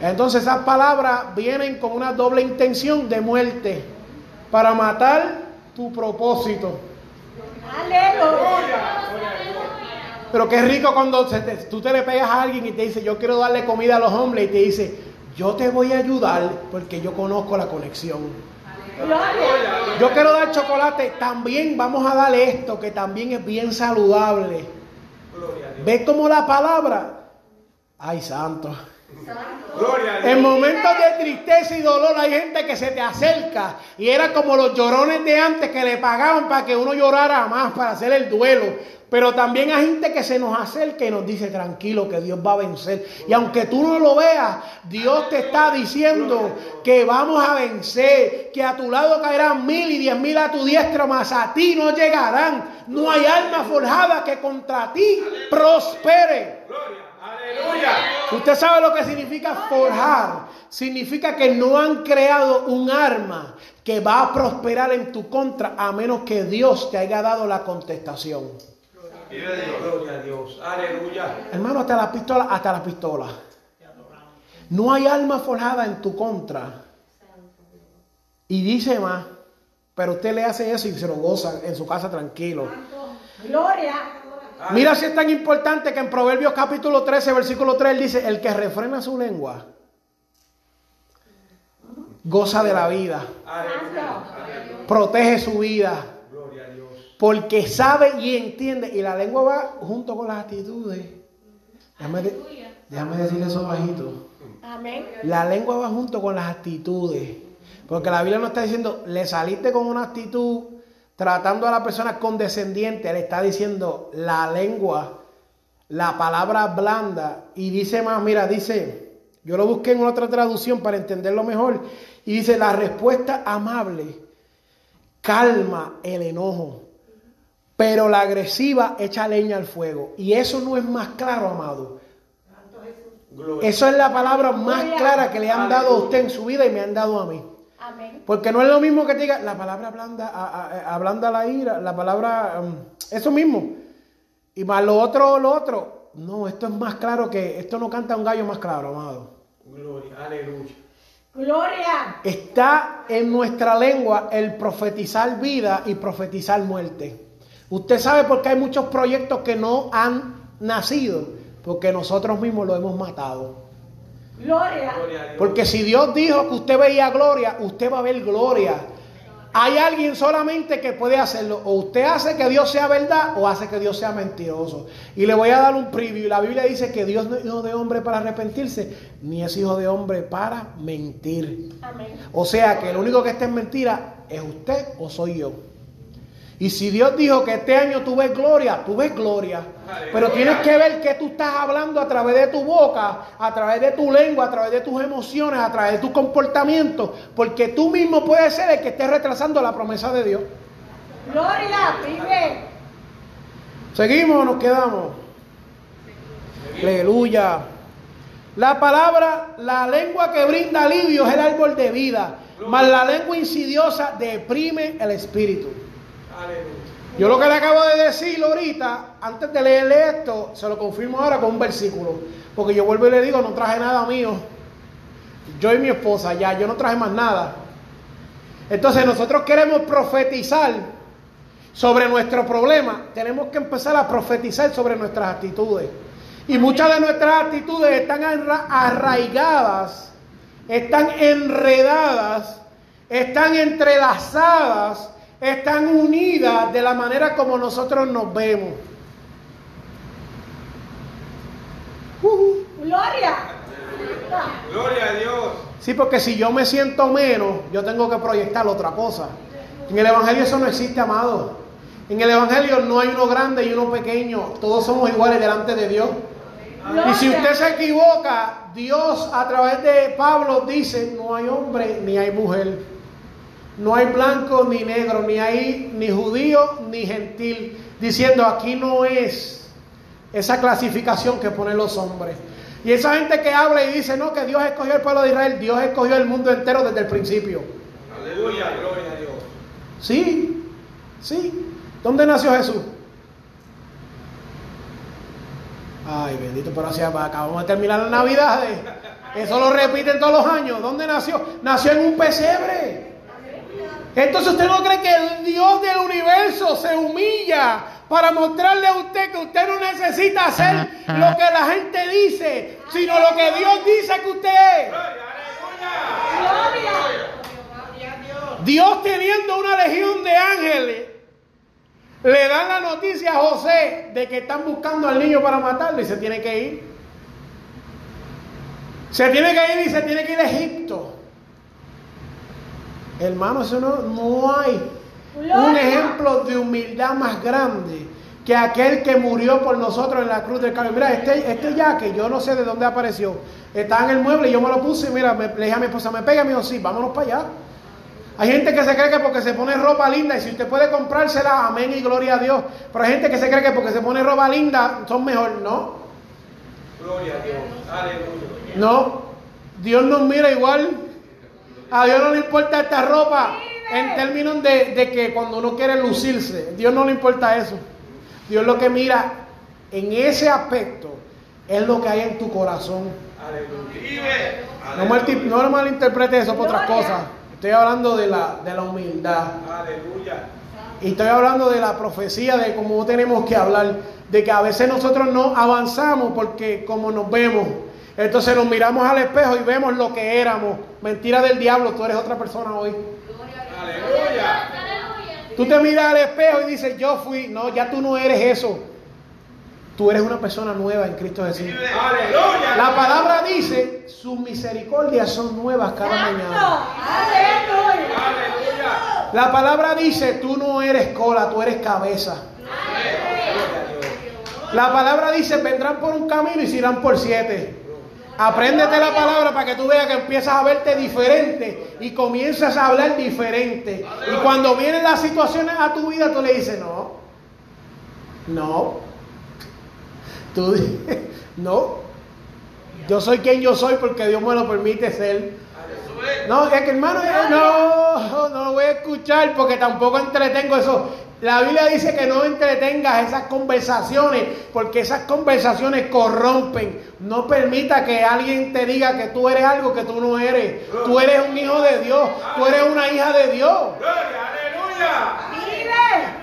Entonces esas palabras vienen con una doble intención de muerte para matar tu propósito. Pero qué rico cuando tú te le pegas a alguien y te dice, yo quiero darle comida a los hombres y te dice, yo te voy a ayudar porque yo conozco la conexión. Yo quiero dar chocolate, también vamos a darle esto que también es bien saludable. ¿Ves cómo la palabra? Ay, santo. En momentos de tristeza y dolor hay gente que se te acerca y era como los llorones de antes que le pagaban para que uno llorara más, para hacer el duelo. Pero también hay gente que se nos acerca y nos dice tranquilo que Dios va a vencer. Y aunque tú no lo veas, Dios te está diciendo que vamos a vencer, que a tu lado caerán mil y diez mil a tu diestra, mas a ti no llegarán. No hay alma forjada que contra ti prospere.
Gloria. Aleluya.
Usted sabe lo que significa forjar. Significa que no han creado un arma que va a prosperar en tu contra a menos que Dios te haya dado la contestación.
Gloria a Dios. Aleluya.
Hermano, hasta la pistola, hasta la pistola. No hay arma forjada en tu contra. Y dice más, pero usted le hace eso y se lo goza en su casa tranquilo.
Gloria.
Mira si es tan importante que en Proverbios capítulo 13, versículo 3 él dice, el que refrena su lengua goza de la vida, protege su vida. Porque sabe y entiende. Y la lengua va junto con las actitudes. Déjame, de- déjame decir eso bajito.
Amén.
La lengua va junto con las actitudes. Porque la Biblia no está diciendo, le saliste con una actitud tratando a la persona condescendiente. Le está diciendo la lengua, la palabra blanda. Y dice más, mira, dice, yo lo busqué en otra traducción para entenderlo mejor. Y dice, la respuesta amable calma el enojo. Pero la agresiva echa leña al fuego. Y eso no es más claro, amado. Eso es la palabra más clara que le han dado a usted en su vida y me han dado a mí.
Amén.
Porque no es lo mismo que te diga la palabra ablanda, a- a- ablanda la ira, la palabra, um, eso mismo. Y más lo otro, lo otro. No, esto es más claro que, esto no canta un gallo más claro, amado.
Gloria. Aleluya.
Gloria.
Está en nuestra lengua el profetizar vida y profetizar muerte. Usted sabe por qué hay muchos proyectos que no han nacido, porque nosotros mismos lo hemos matado.
Gloria.
Porque si Dios dijo que usted veía gloria, usted va a ver gloria. Hay alguien solamente que puede hacerlo. O usted hace que Dios sea verdad o hace que Dios sea mentiroso. Y le voy a dar un preview. La Biblia dice que Dios no es hijo de hombre para arrepentirse, ni es hijo de hombre para mentir.
Amén.
O sea que lo único que está en mentira es usted o soy yo. Y si Dios dijo que este año tú ves gloria, tú ves gloria. Pero tienes que ver que tú estás hablando a través de tu boca, a través de tu lengua, a través de tus emociones, a través de tu comportamiento. Porque tú mismo puedes ser el que esté retrasando la promesa de Dios.
Gloria. Vive.
¿Seguimos o nos quedamos? Aleluya. La palabra, la lengua que brinda alivio es el árbol de vida, mas la lengua insidiosa deprime el espíritu. Yo lo que le acabo de decir ahorita, antes de leerle esto, se lo confirmo ahora con un versículo. Porque yo vuelvo y le digo, no traje nada mío. Yo y mi esposa, ya, yo no traje más nada. Entonces nosotros queremos profetizar sobre nuestro problema. Tenemos que empezar a profetizar sobre nuestras actitudes. Y muchas de nuestras actitudes están arra- arraigadas, están enredadas, están entrelazadas, están unidas de la manera como nosotros nos vemos. Ujú.
Gloria.
Gloria a Dios.
Sí, porque si yo me siento menos, yo tengo que proyectar otra cosa. En el Evangelio eso no existe, amado. En el Evangelio no hay uno grande y uno pequeño. Todos somos iguales delante de Dios. Y si usted se equivoca, Dios a través de Pablo dice, no hay hombre ni hay mujer. No hay blanco ni negro, ni hay ni judío ni gentil. Diciendo, aquí no es esa clasificación que ponen los hombres. Y esa gente que habla y dice, no, que Dios escogió el pueblo de Israel, Dios escogió el mundo entero desde el principio.
Aleluya. Gloria a Dios.
Sí, sí. ¿Dónde nació Jesús? Ay, bendito, pero así acabamos de terminar las navidades. Eso lo repiten todos los años. ¿Dónde nació? Nació en un pesebre. Entonces usted no cree que el Dios del universo se humilla para mostrarle a usted que usted no necesita hacer lo que la gente dice, sino lo que Dios dice que usted es.
Gloria.
Dios teniendo una legión de ángeles, le dan la noticia a José de que están buscando al niño para matarlo y se tiene que ir. Se tiene que ir y se tiene que ir a Egipto. Hermano, eso no, no hay un ejemplo de humildad más grande que aquel que murió por nosotros en la cruz del Calvario. Mira, este, este ya que yo no sé de dónde apareció, estaba en el mueble y yo me lo puse y mira, me, le dije a mi esposa, me pega, me dijo, sí, vámonos para allá. Hay gente que se cree que porque se pone ropa linda y si usted puede comprársela, amén y gloria a Dios. Pero hay gente que se cree que porque se pone ropa linda son mejor. No,
Gloria a Dios. Aleluya.
no. Dios nos mira igual. A Dios no le importa esta ropa en términos de, de que cuando uno quiere lucirse, Dios no le importa eso. Dios lo que mira en ese aspecto es lo que hay en tu corazón. No, no lo malinterprete eso por otras cosas. Estoy hablando de la, de la humildad.
Aleluya.
Y estoy hablando de la profecía, de cómo tenemos que hablar, de que a veces nosotros no avanzamos porque como nos vemos, entonces nos miramos al espejo y vemos lo que éramos. Mentira del diablo, tú eres otra persona hoy.
Aleluya.
Tú te miras al espejo y dices, yo fui, no, ya tú no eres eso. Tú eres una persona nueva en Cristo Jesús.
Aleluya.
La palabra dice, sus misericordias son nuevas cada mañana.
Aleluya.
Aleluya.
La palabra dice, tú no eres cola, tú eres cabeza. La palabra dice, vendrán por un camino y se irán por siete. Apréndete la palabra para que tú veas que empiezas a verte diferente y comienzas a hablar diferente. Y cuando vienen las situaciones a tu vida, tú le dices, no, no. Tú no. Yo soy quien yo soy porque Dios me lo permite ser. No, es que hermano, no, no lo voy a escuchar porque tampoco entretengo eso. La Biblia dice que no entretengas esas conversaciones porque esas conversaciones corrompen. No permita que alguien te diga que tú eres algo que tú no eres. Tú eres un hijo de Dios, tú eres una hija de Dios.
Gloria. Aleluya.
Vive.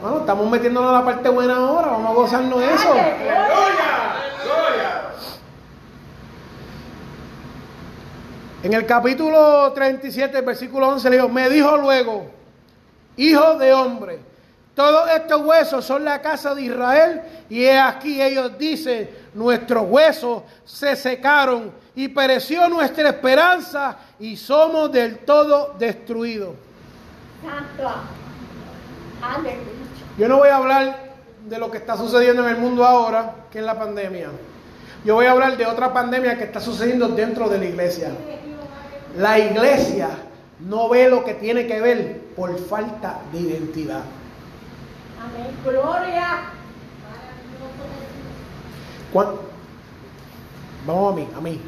Bueno, estamos metiéndonos a la parte buena ahora, vamos a gozarnos de eso.
Aleluya.
En el capítulo 37, versículo 11, le dijo, me dijo luego, hijo de hombre, todos estos huesos son la casa de Israel y aquí ellos dicen, nuestros huesos se secaron y pereció nuestra esperanza y somos del todo destruidos. Yo no voy a hablar de lo que está sucediendo en el mundo ahora, que es la pandemia. Yo voy a hablar de otra pandemia que está sucediendo dentro de la iglesia. La iglesia no ve lo que tiene que ver por falta de identidad.
Amén. Gloria.
Cuan- Vamos a mí, a mí.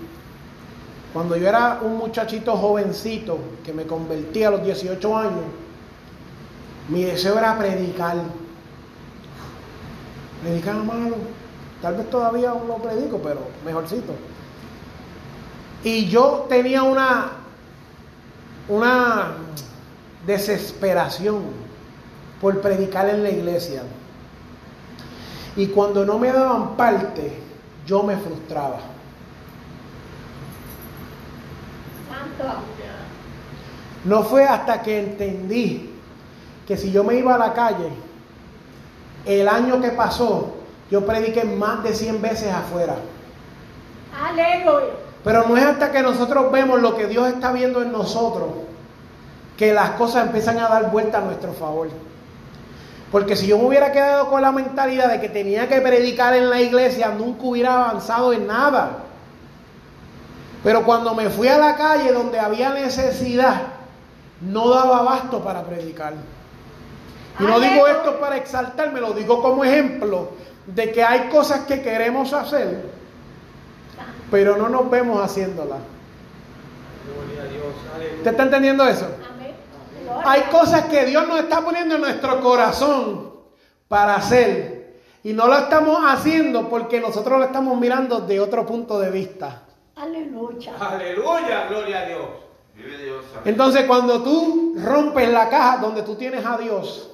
Cuando yo era un muchachito jovencito que me convertí a los 18 años, mi deseo era predicar. Predicar malo. Tal vez todavía aún lo predico, pero mejorcito. Y yo tenía una, una desesperación por predicar en la iglesia. Y cuando no me daban parte, yo me frustraba.
Santo.
No fue hasta que entendí que si yo me iba a la calle, el año que pasó, yo prediqué más de 100 veces afuera.
Aleluya.
Pero no es hasta que nosotros vemos lo que Dios está viendo en nosotros que las cosas empiezan a dar vuelta a nuestro favor. Porque si yo me hubiera quedado con la mentalidad de que tenía que predicar en la iglesia, nunca hubiera avanzado en nada. Pero cuando me fui a la calle donde había necesidad, no daba abasto para predicar. Y no digo esto para exaltarme, lo digo como ejemplo de que hay cosas que queremos hacer, pero no nos vemos haciéndolas.
Gloria a Dios. Aleluya.
¿Usted está entendiendo eso? Hay cosas que Dios nos está poniendo en nuestro corazón para hacer. Y no lo estamos haciendo porque nosotros lo estamos mirando de otro punto de vista.
Aleluya.
Aleluya. Gloria a Dios.
Vive Dios.
Entonces cuando tú rompes la caja donde tú tienes a Dios,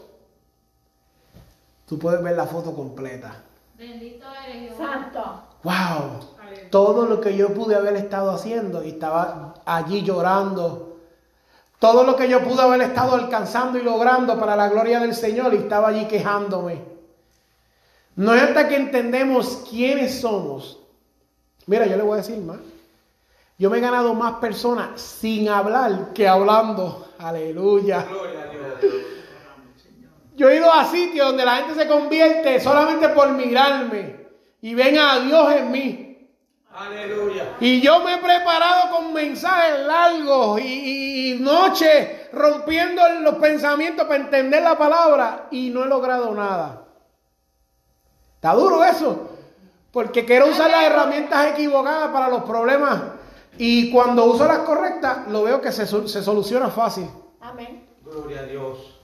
tú puedes ver la foto completa.
Bendito eres Jehová.
Santo.
Wow, todo lo que yo pude haber estado haciendo y estaba allí llorando. Todo lo que yo pude haber estado alcanzando y logrando para la gloria del Señor y estaba allí quejándome. No es hasta que entendemos quiénes somos Mira, yo le voy a decir más. Yo me he ganado más personas sin hablar que hablando. Aleluya.
Gloria a Dios.
Yo he ido a sitios donde la gente se convierte solamente por mirarme y ven a Dios en mí.
Aleluya.
Y yo me he preparado con mensajes largos y, y noches rompiendo los pensamientos para entender la palabra y no he logrado nada. Está duro eso, porque quiero usar las herramientas equivocadas para los problemas y cuando uso las correctas lo veo que se, se soluciona fácil.
Amén.
Gloria a Dios.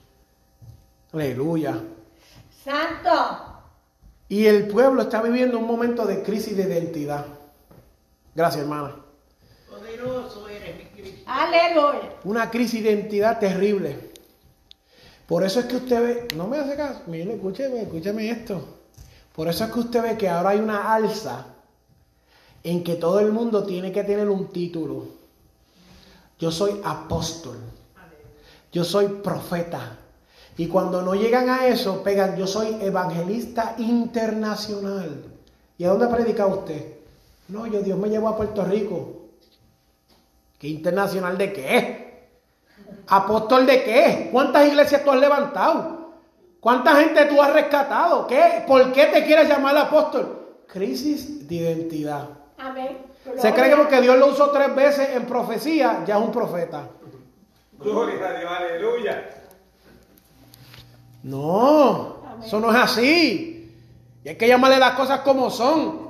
Aleluya.
Santo.
Y el pueblo está viviendo un momento de crisis de identidad. Gracias, hermana.
Aleluya.
Una crisis de identidad terrible. Por eso es que usted ve, no me hace caso, mire, escúcheme, escúcheme esto. Por eso es que usted ve que ahora hay una alza en que todo el mundo tiene que tener un título. Yo soy apóstol. Yo soy profeta. Y cuando no llegan a eso, pegan, yo soy evangelista internacional. ¿Y a dónde predica usted? No, yo Dios me llevó a Puerto Rico. ¿Qué internacional de qué? ¿Apóstol de qué? ¿Cuántas iglesias tú has levantado? ¿Cuánta gente tú has rescatado? ¿Qué? ¿Por qué te quieres llamar apóstol? Crisis de identidad.
Amén.
Se cree que porque Dios lo usó tres veces en profecía, ya es un profeta.
Gloria a Dios. Aleluya.
No, eso no es así. Y hay que llamarle las cosas como son.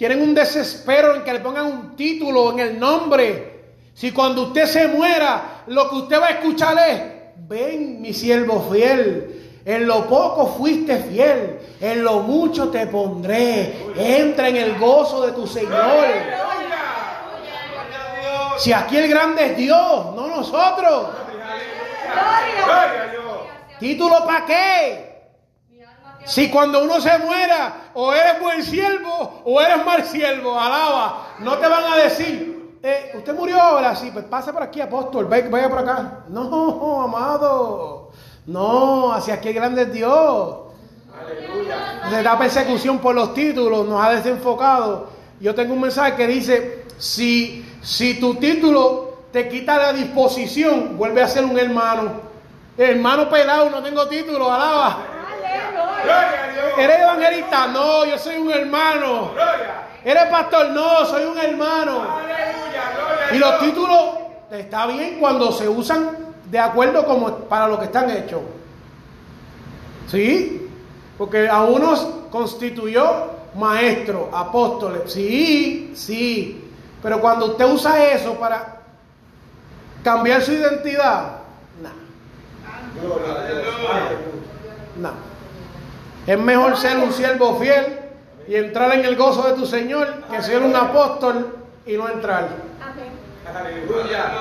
Tienen un desespero en que le pongan un título en el nombre. Si cuando usted se muera, lo que usted va a escuchar es, ven mi siervo fiel, en lo poco fuiste fiel, en lo mucho te pondré, entra en el gozo de tu Señor. Si aquí el grande es Dios, no nosotros. ¿Título para qué? Si cuando uno se muera, o eres buen siervo o eres mal siervo, alaba, no te van a decir, eh, usted murió ahora, sí, pues pasa por aquí, apóstol, vaya por acá. No, amado, no, hacia aquí el grande es Dios.
Aleluya.
Se da persecución por los títulos, nos ha desenfocado. Yo tengo un mensaje que dice, si, si tu título te quita la disposición, vuelve a ser un hermano. Hermano pelado, no tengo título, alaba.
Aleluya.
Gloria a Dios.
¿Eres evangelista? No, yo soy un hermano. ¿Eres pastor? No, soy un hermano. Y los títulos está bien cuando se usan de acuerdo como para lo que están hechos. ¿Sí? Porque a unos constituyó maestro, apóstoles. Sí, sí. Pero cuando usted usa eso para cambiar su identidad, no,
a Dios.
Es mejor ser un siervo fiel y entrar en el gozo de tu Señor que ser un apóstol y no entrar.
Aleluya.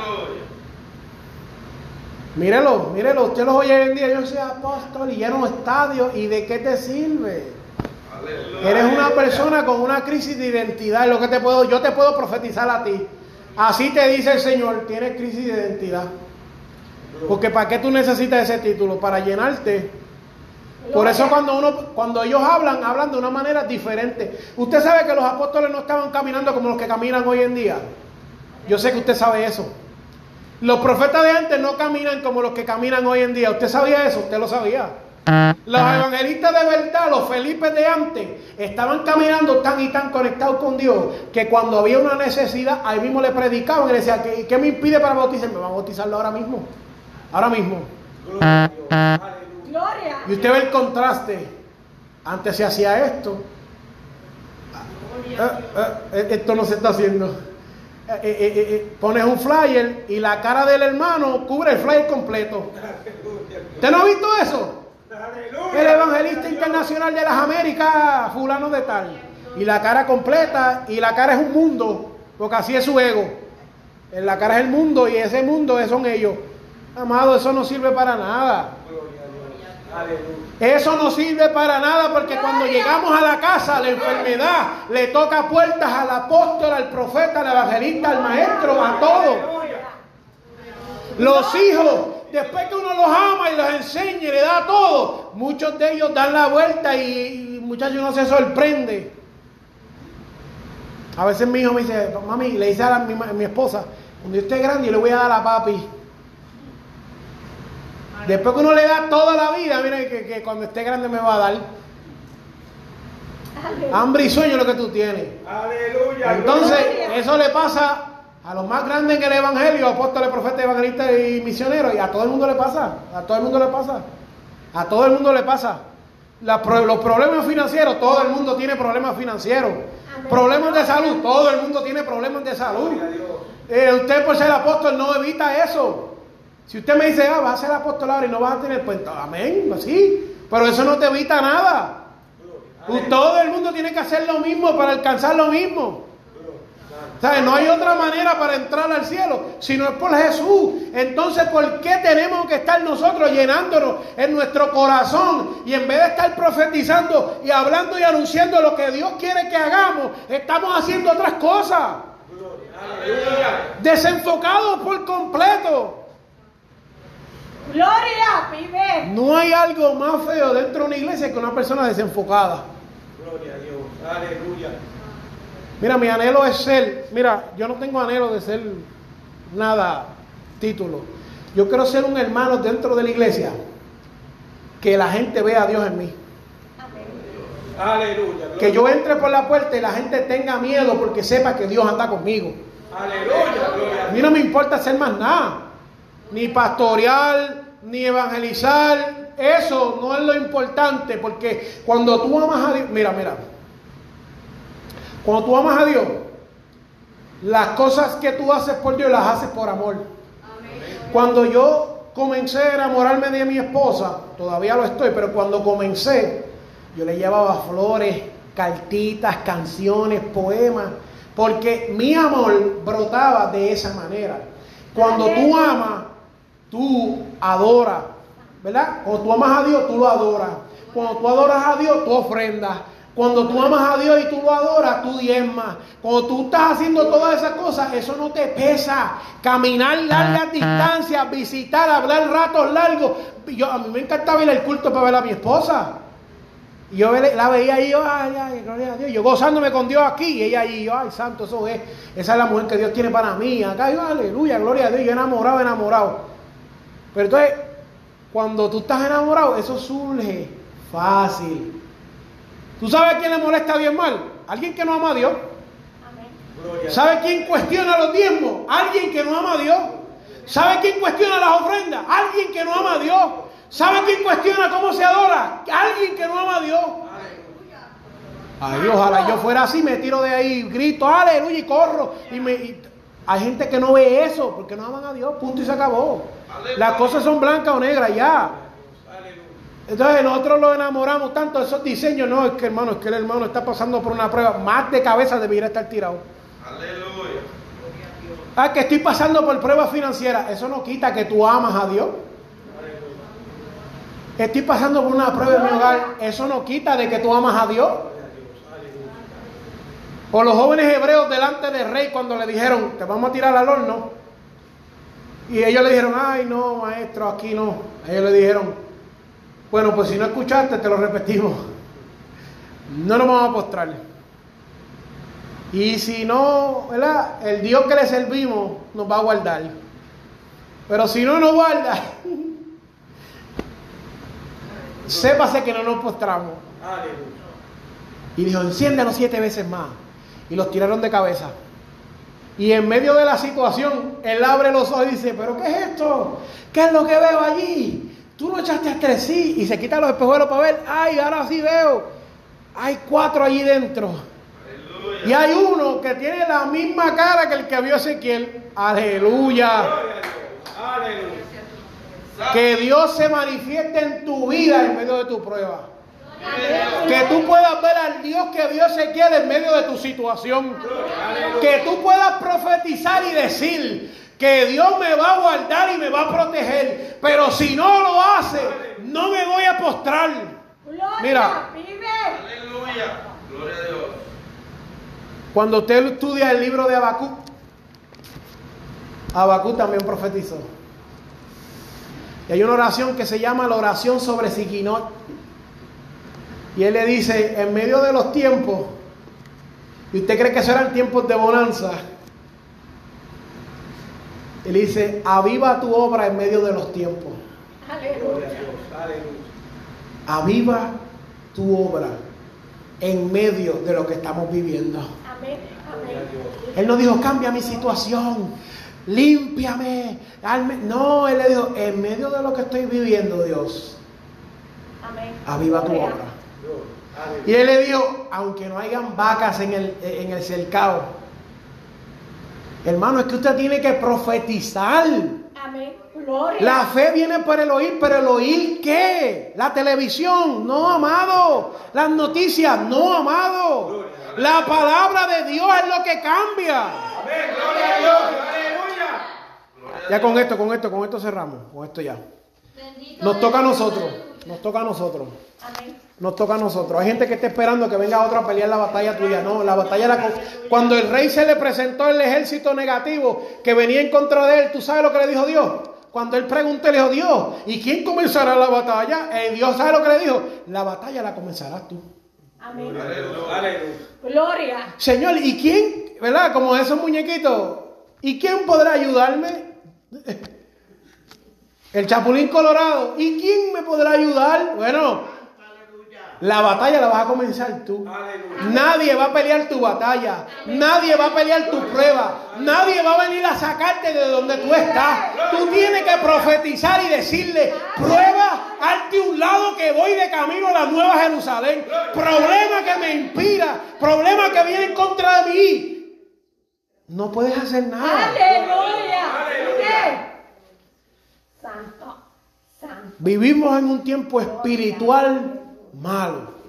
Mírelo, mírelo, usted los oye hoy en día, yo soy apóstol y lleno estadios, ¿y de qué te sirve? Eres una persona con una crisis de identidad, lo que te puedo, yo te puedo profetizar a ti. Así te dice el Señor, tienes crisis de identidad. Porque ¿para qué tú necesitas ese título? Para llenarte. Por eso cuando uno, cuando ellos hablan, hablan de una manera diferente. Usted sabe que los apóstoles no estaban caminando como los que caminan hoy en día. Yo sé que usted sabe eso. Los profetas de antes no caminan como los que caminan hoy en día. ¿Usted sabía eso? Usted lo sabía. Los evangelistas de verdad, los Felipes de antes, estaban caminando tan y tan conectados con Dios que cuando había una necesidad, ahí mismo le predicaban y le decían, ¿qué, qué me impide para bautizarme? Me van a bautizarlo ahora mismo. Ahora mismo.
Gloria a Dios. Aleluya.
Gloria.
Y usted ve el contraste. Antes se hacía esto. Eh, eh, eh, esto no se está haciendo. Eh, eh, eh, eh, pones un flyer y la cara del hermano cubre el flyer completo. ¿Usted no ha visto eso? El evangelista internacional de las Américas, fulano de tal. Y la cara completa, y la cara es un mundo, porque así es su ego. En la cara es el mundo y ese mundo son ellos. Amado, eso no sirve para nada.
Gloria a Dios. Aleluya.
Eso no sirve para nada porque cuando llegamos a la casa, la enfermedad le toca puertas al apóstol, al profeta, al evangelista, al maestro, a todos. Los hijos, después que uno los ama y los enseña y le da todo, muchos de ellos dan la vuelta y, y muchachos no se sorprende. A veces mi hijo me dice, mami, le dice a, la- mi, ma- mi esposa, cuando yo esté grande yo le voy a dar a papi. Después que uno le da toda la vida, mira que, que cuando esté grande me va a dar. Hambre y sueño es lo que tú tienes.
Aleluya.
Entonces, eso le pasa a los más grandes en el Evangelio, apóstoles, profetas, evangelistas y misioneros, y a todo el mundo le pasa, a todo el mundo le pasa, a todo el mundo le pasa. La los problemas financieros, todo el mundo tiene problemas financieros.
Amén.
Problemas de salud, todo el mundo tiene problemas de salud. Eh, usted por ser apóstol no evita eso. Si usted me dice, ah, vas a ser apóstol ahora y no vas a tener, pues amén, sí, pero eso no te evita nada. Todo el mundo tiene que hacer lo mismo para alcanzar lo mismo. ¿Sabes? No hay otra manera para entrar al cielo, si no es por Jesús. Entonces, ¿por qué tenemos que estar nosotros llenándonos en nuestro corazón y en vez de estar profetizando y hablando y anunciando lo que Dios quiere que hagamos, estamos haciendo otras cosas? Desenfocados por completo.
Gloria, vive.
No hay algo más feo dentro de una iglesia que una persona desenfocada.
Gloria a Dios. Aleluya.
Mira, mi anhelo es ser, mira, yo no tengo anhelo de ser nada título. Yo quiero ser un hermano dentro de la iglesia que la gente vea a Dios en mí.
Aleluya.
Que yo entre por la puerta y la gente tenga miedo porque sepa que Dios anda conmigo.
Aleluya.
A mí no me importa hacer más nada. Ni pastorear, ni evangelizar. Eso no es lo importante. Porque cuando tú amas a Dios. Mira, mira. Cuando tú amas a Dios, las cosas que tú haces por Dios las haces por amor. Cuando yo comencé a enamorarme de mi esposa, todavía lo estoy, pero cuando comencé, yo le llevaba flores, cartitas, canciones, poemas, porque mi amor brotaba de esa manera. Cuando tú amas, tú adoras, ¿verdad? Cuando tú amas a Dios, tú lo adoras. Cuando tú adoras a Dios, tú ofrendas. Cuando tú amas a Dios y tú lo adoras, tú diezmas. Cuando tú estás haciendo todas esas cosas, eso no te pesa. Caminar largas distancias, visitar, hablar ratos largos. Yo, a mí me encantaba ir al culto para ver a mi esposa. Y yo la veía y yo, ay, ay, gloria a Dios. Yo gozándome con Dios aquí. Y ella y yo, ay, santo, eso es. Esa es la mujer que Dios tiene para mí. Acá yo, aleluya, gloria a Dios. Yo enamorado, enamorado. Pero entonces, cuando tú estás enamorado, eso surge fácil. ¿Tú sabes a quién le molesta a Dios mal? Alguien que no ama a Dios. ¿Sabe quién cuestiona los diezmos? Alguien que no ama a Dios. ¿Sabe quién cuestiona las ofrendas? Alguien que no ama a Dios. ¿Sabe quién cuestiona cómo se adora? Alguien que no ama a Dios. Ay, ojalá yo fuera así, me tiro de ahí, grito, aleluya, y corro. Y me, y- hay gente que no ve eso porque no aman a Dios, punto y se acabó. Las cosas son blancas o negras ya. Entonces nosotros lo enamoramos tanto de esos diseños. No, es que hermano, es que el hermano está pasando por una prueba. Más de cabeza debería estar tirado.
Aleluya.
Ah, que estoy pasando por pruebas financieras. Eso no quita que tú amas a Dios. Estoy pasando por una prueba en mi hogar. Eso no quita de que tú amas a Dios. O los jóvenes hebreos delante del rey cuando le dijeron, te vamos a tirar al horno. Y ellos le dijeron, ay no, maestro, aquí no. Ellos le dijeron, bueno, pues si no escuchaste, te lo repetimos. No nos vamos a postrar. Y si no, ¿verdad? El Dios que le servimos nos va a guardar. Pero si no nos guarda, sépase que no nos postramos.
Aleluya.
Y dijo, enciéndenos siete veces más. Y los tiraron de cabeza. Y en medio de la situación, él abre los ojos y dice, pero ¿qué es esto? ¿Qué es lo que veo allí? Tú no echaste hasta sí. Y se quita los espejuelos para ver, ay, ahora sí veo. Hay cuatro allí dentro. Y hay uno que tiene la misma cara que el que vio Ezequiel. Aleluya.
Gloria a Dios. Aleluya.
Que Dios se manifieste en tu vida en medio de tu prueba. Que tú puedas ver al Dios que vio Ezequiel en medio de tu situación. Que tú puedas profetizar y decir que Dios me va a guardar y me va a proteger. Pero si no lo hace, no me voy a postrar. Mira.
Aleluya. Gloria a Dios.
Cuando usted estudia el libro de Habacuc, Habacuc también profetizó. Y hay una oración que se llama la oración sobre Siquinot. Y él le dice, en medio de los tiempos, ¿Y usted cree que eso eran tiempos de bonanza? Él dice, aviva tu obra en medio de los tiempos.
Aleluya.
Aviva tu obra en medio de lo que estamos viviendo.
Amén. Amén.
Él no dijo, cambia mi situación, límpiame. hazme". No, Él le dijo, en medio de lo que estoy viviendo, Dios,
Amén.
aviva tu obra. Y Él le dijo, aunque no hayan vacas en el, en el cercado, hermano, es que usted tiene que profetizar.
Amén. Gloria.
La fe viene por el oír, pero el oír qué? La televisión, no amado. Las noticias, no amado. La palabra de Dios es lo que cambia.
Amén. Gloria a Dios. Aleluya.
Ya con esto, con esto, con esto cerramos. Con esto ya.
Bendito
Nos toca a nosotros. Nos toca a nosotros.
Amén.
Nos toca a nosotros. Hay gente que está esperando que venga otro a pelear la batalla tuya. No, la batalla la... Cuando el rey se le presentó el ejército negativo que venía en contra de él, ¿tú sabes lo que le dijo Dios? Cuando él preguntó, le dijo Dios, ¿y quién comenzará la batalla? Eh, Dios sabe lo que le dijo. La batalla la comenzarás tú.
Amén. Gloria.
Señor, ¿y quién, verdad? Como esos muñequitos, ¿y quién podrá ayudarme? El Chapulín Colorado, ¿y quién me podrá ayudar? Bueno, la batalla la vas a comenzar tú.
Aleluya.
Nadie va a pelear tu batalla, nadie va a pelear tu prueba, nadie va a venir a sacarte de donde tú estás. Tú tienes que profetizar y decirle, prueba, hazte un lado que voy de camino a la nueva Jerusalén. Problema que me inspira, problema que viene en contra de mí. No puedes hacer nada.
Aleluya.
Aleluya.
Santo. Santo.
Vivimos en un tiempo espiritual malo.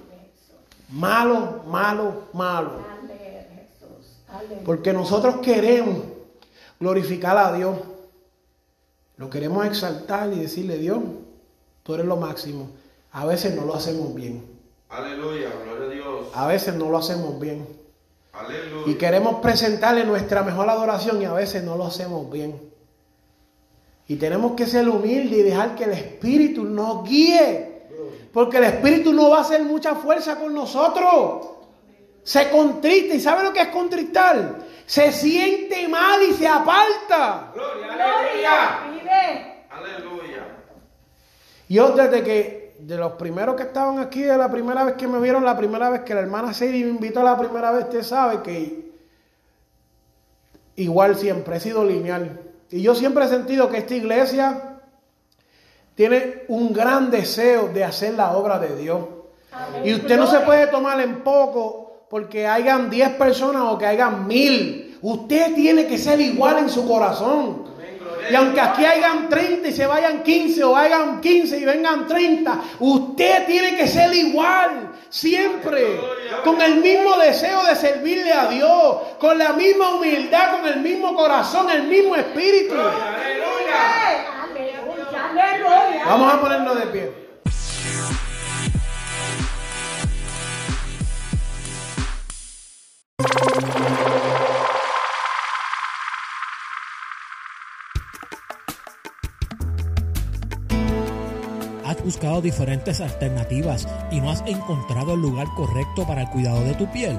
Malo, malo, malo. Porque nosotros queremos glorificar a Dios. Lo queremos exaltar y decirle, Dios, tú eres lo máximo. A veces no lo hacemos bien.
Aleluya, gloria a Dios.
A veces no lo hacemos bien.
Aleluya.
Y queremos presentarle nuestra mejor adoración y a veces no lo hacemos bien. Y tenemos que ser humildes y dejar que el Espíritu nos guíe. Porque el Espíritu no va a hacer mucha fuerza con nosotros. Se contrista. ¿Y sabe lo que es contristar? Se siente mal y se aparta.
Gloria.
Gloria.
Aleluya.
Vive.
Aleluya.
Yo desde que, de los primeros que estaban aquí, de la primera vez que me vieron, la primera vez que la hermana Sadie me invitó la primera vez, usted sabe que igual siempre, he sido lineal. Y yo siempre he sentido que esta iglesia tiene un gran deseo de hacer la obra de Dios. Y usted no se puede tomar en poco porque hayan 10 personas o que hayan mil. Usted tiene que ser igual en su corazón. Y aunque aquí hayan 30 y se vayan 15 o hayan 15 y vengan 30, usted tiene que ser igual, siempre, con el mismo deseo de servirle a Dios, con la misma humildad, con el mismo corazón, el mismo espíritu.
Aleluya.
Vamos a ponernos de pie.
Has buscado diferentes alternativas y no has encontrado el lugar correcto para el cuidado de tu piel.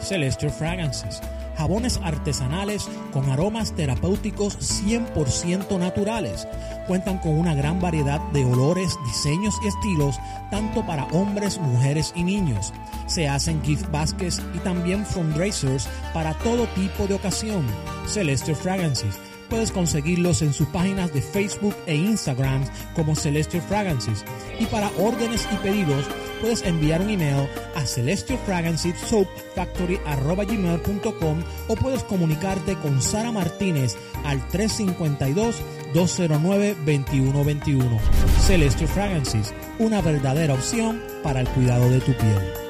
Celestial Fragrances. Jabones artesanales con aromas terapéuticos 100% naturales. Cuentan con una gran variedad de olores, diseños y estilos, tanto para hombres, mujeres y niños. Se hacen gift baskets y también fundraisers para todo tipo de ocasión. Celestial Fragrances puedes conseguirlos en sus páginas de Facebook e Instagram como Celestial Fragrances. Y para órdenes y pedidos, puedes enviar un email a celestialfragrancesoapfactory.com o puedes comunicarte con Sara Martínez al 352-209-2121. Celestial Fragrances, una verdadera opción para el cuidado de tu piel.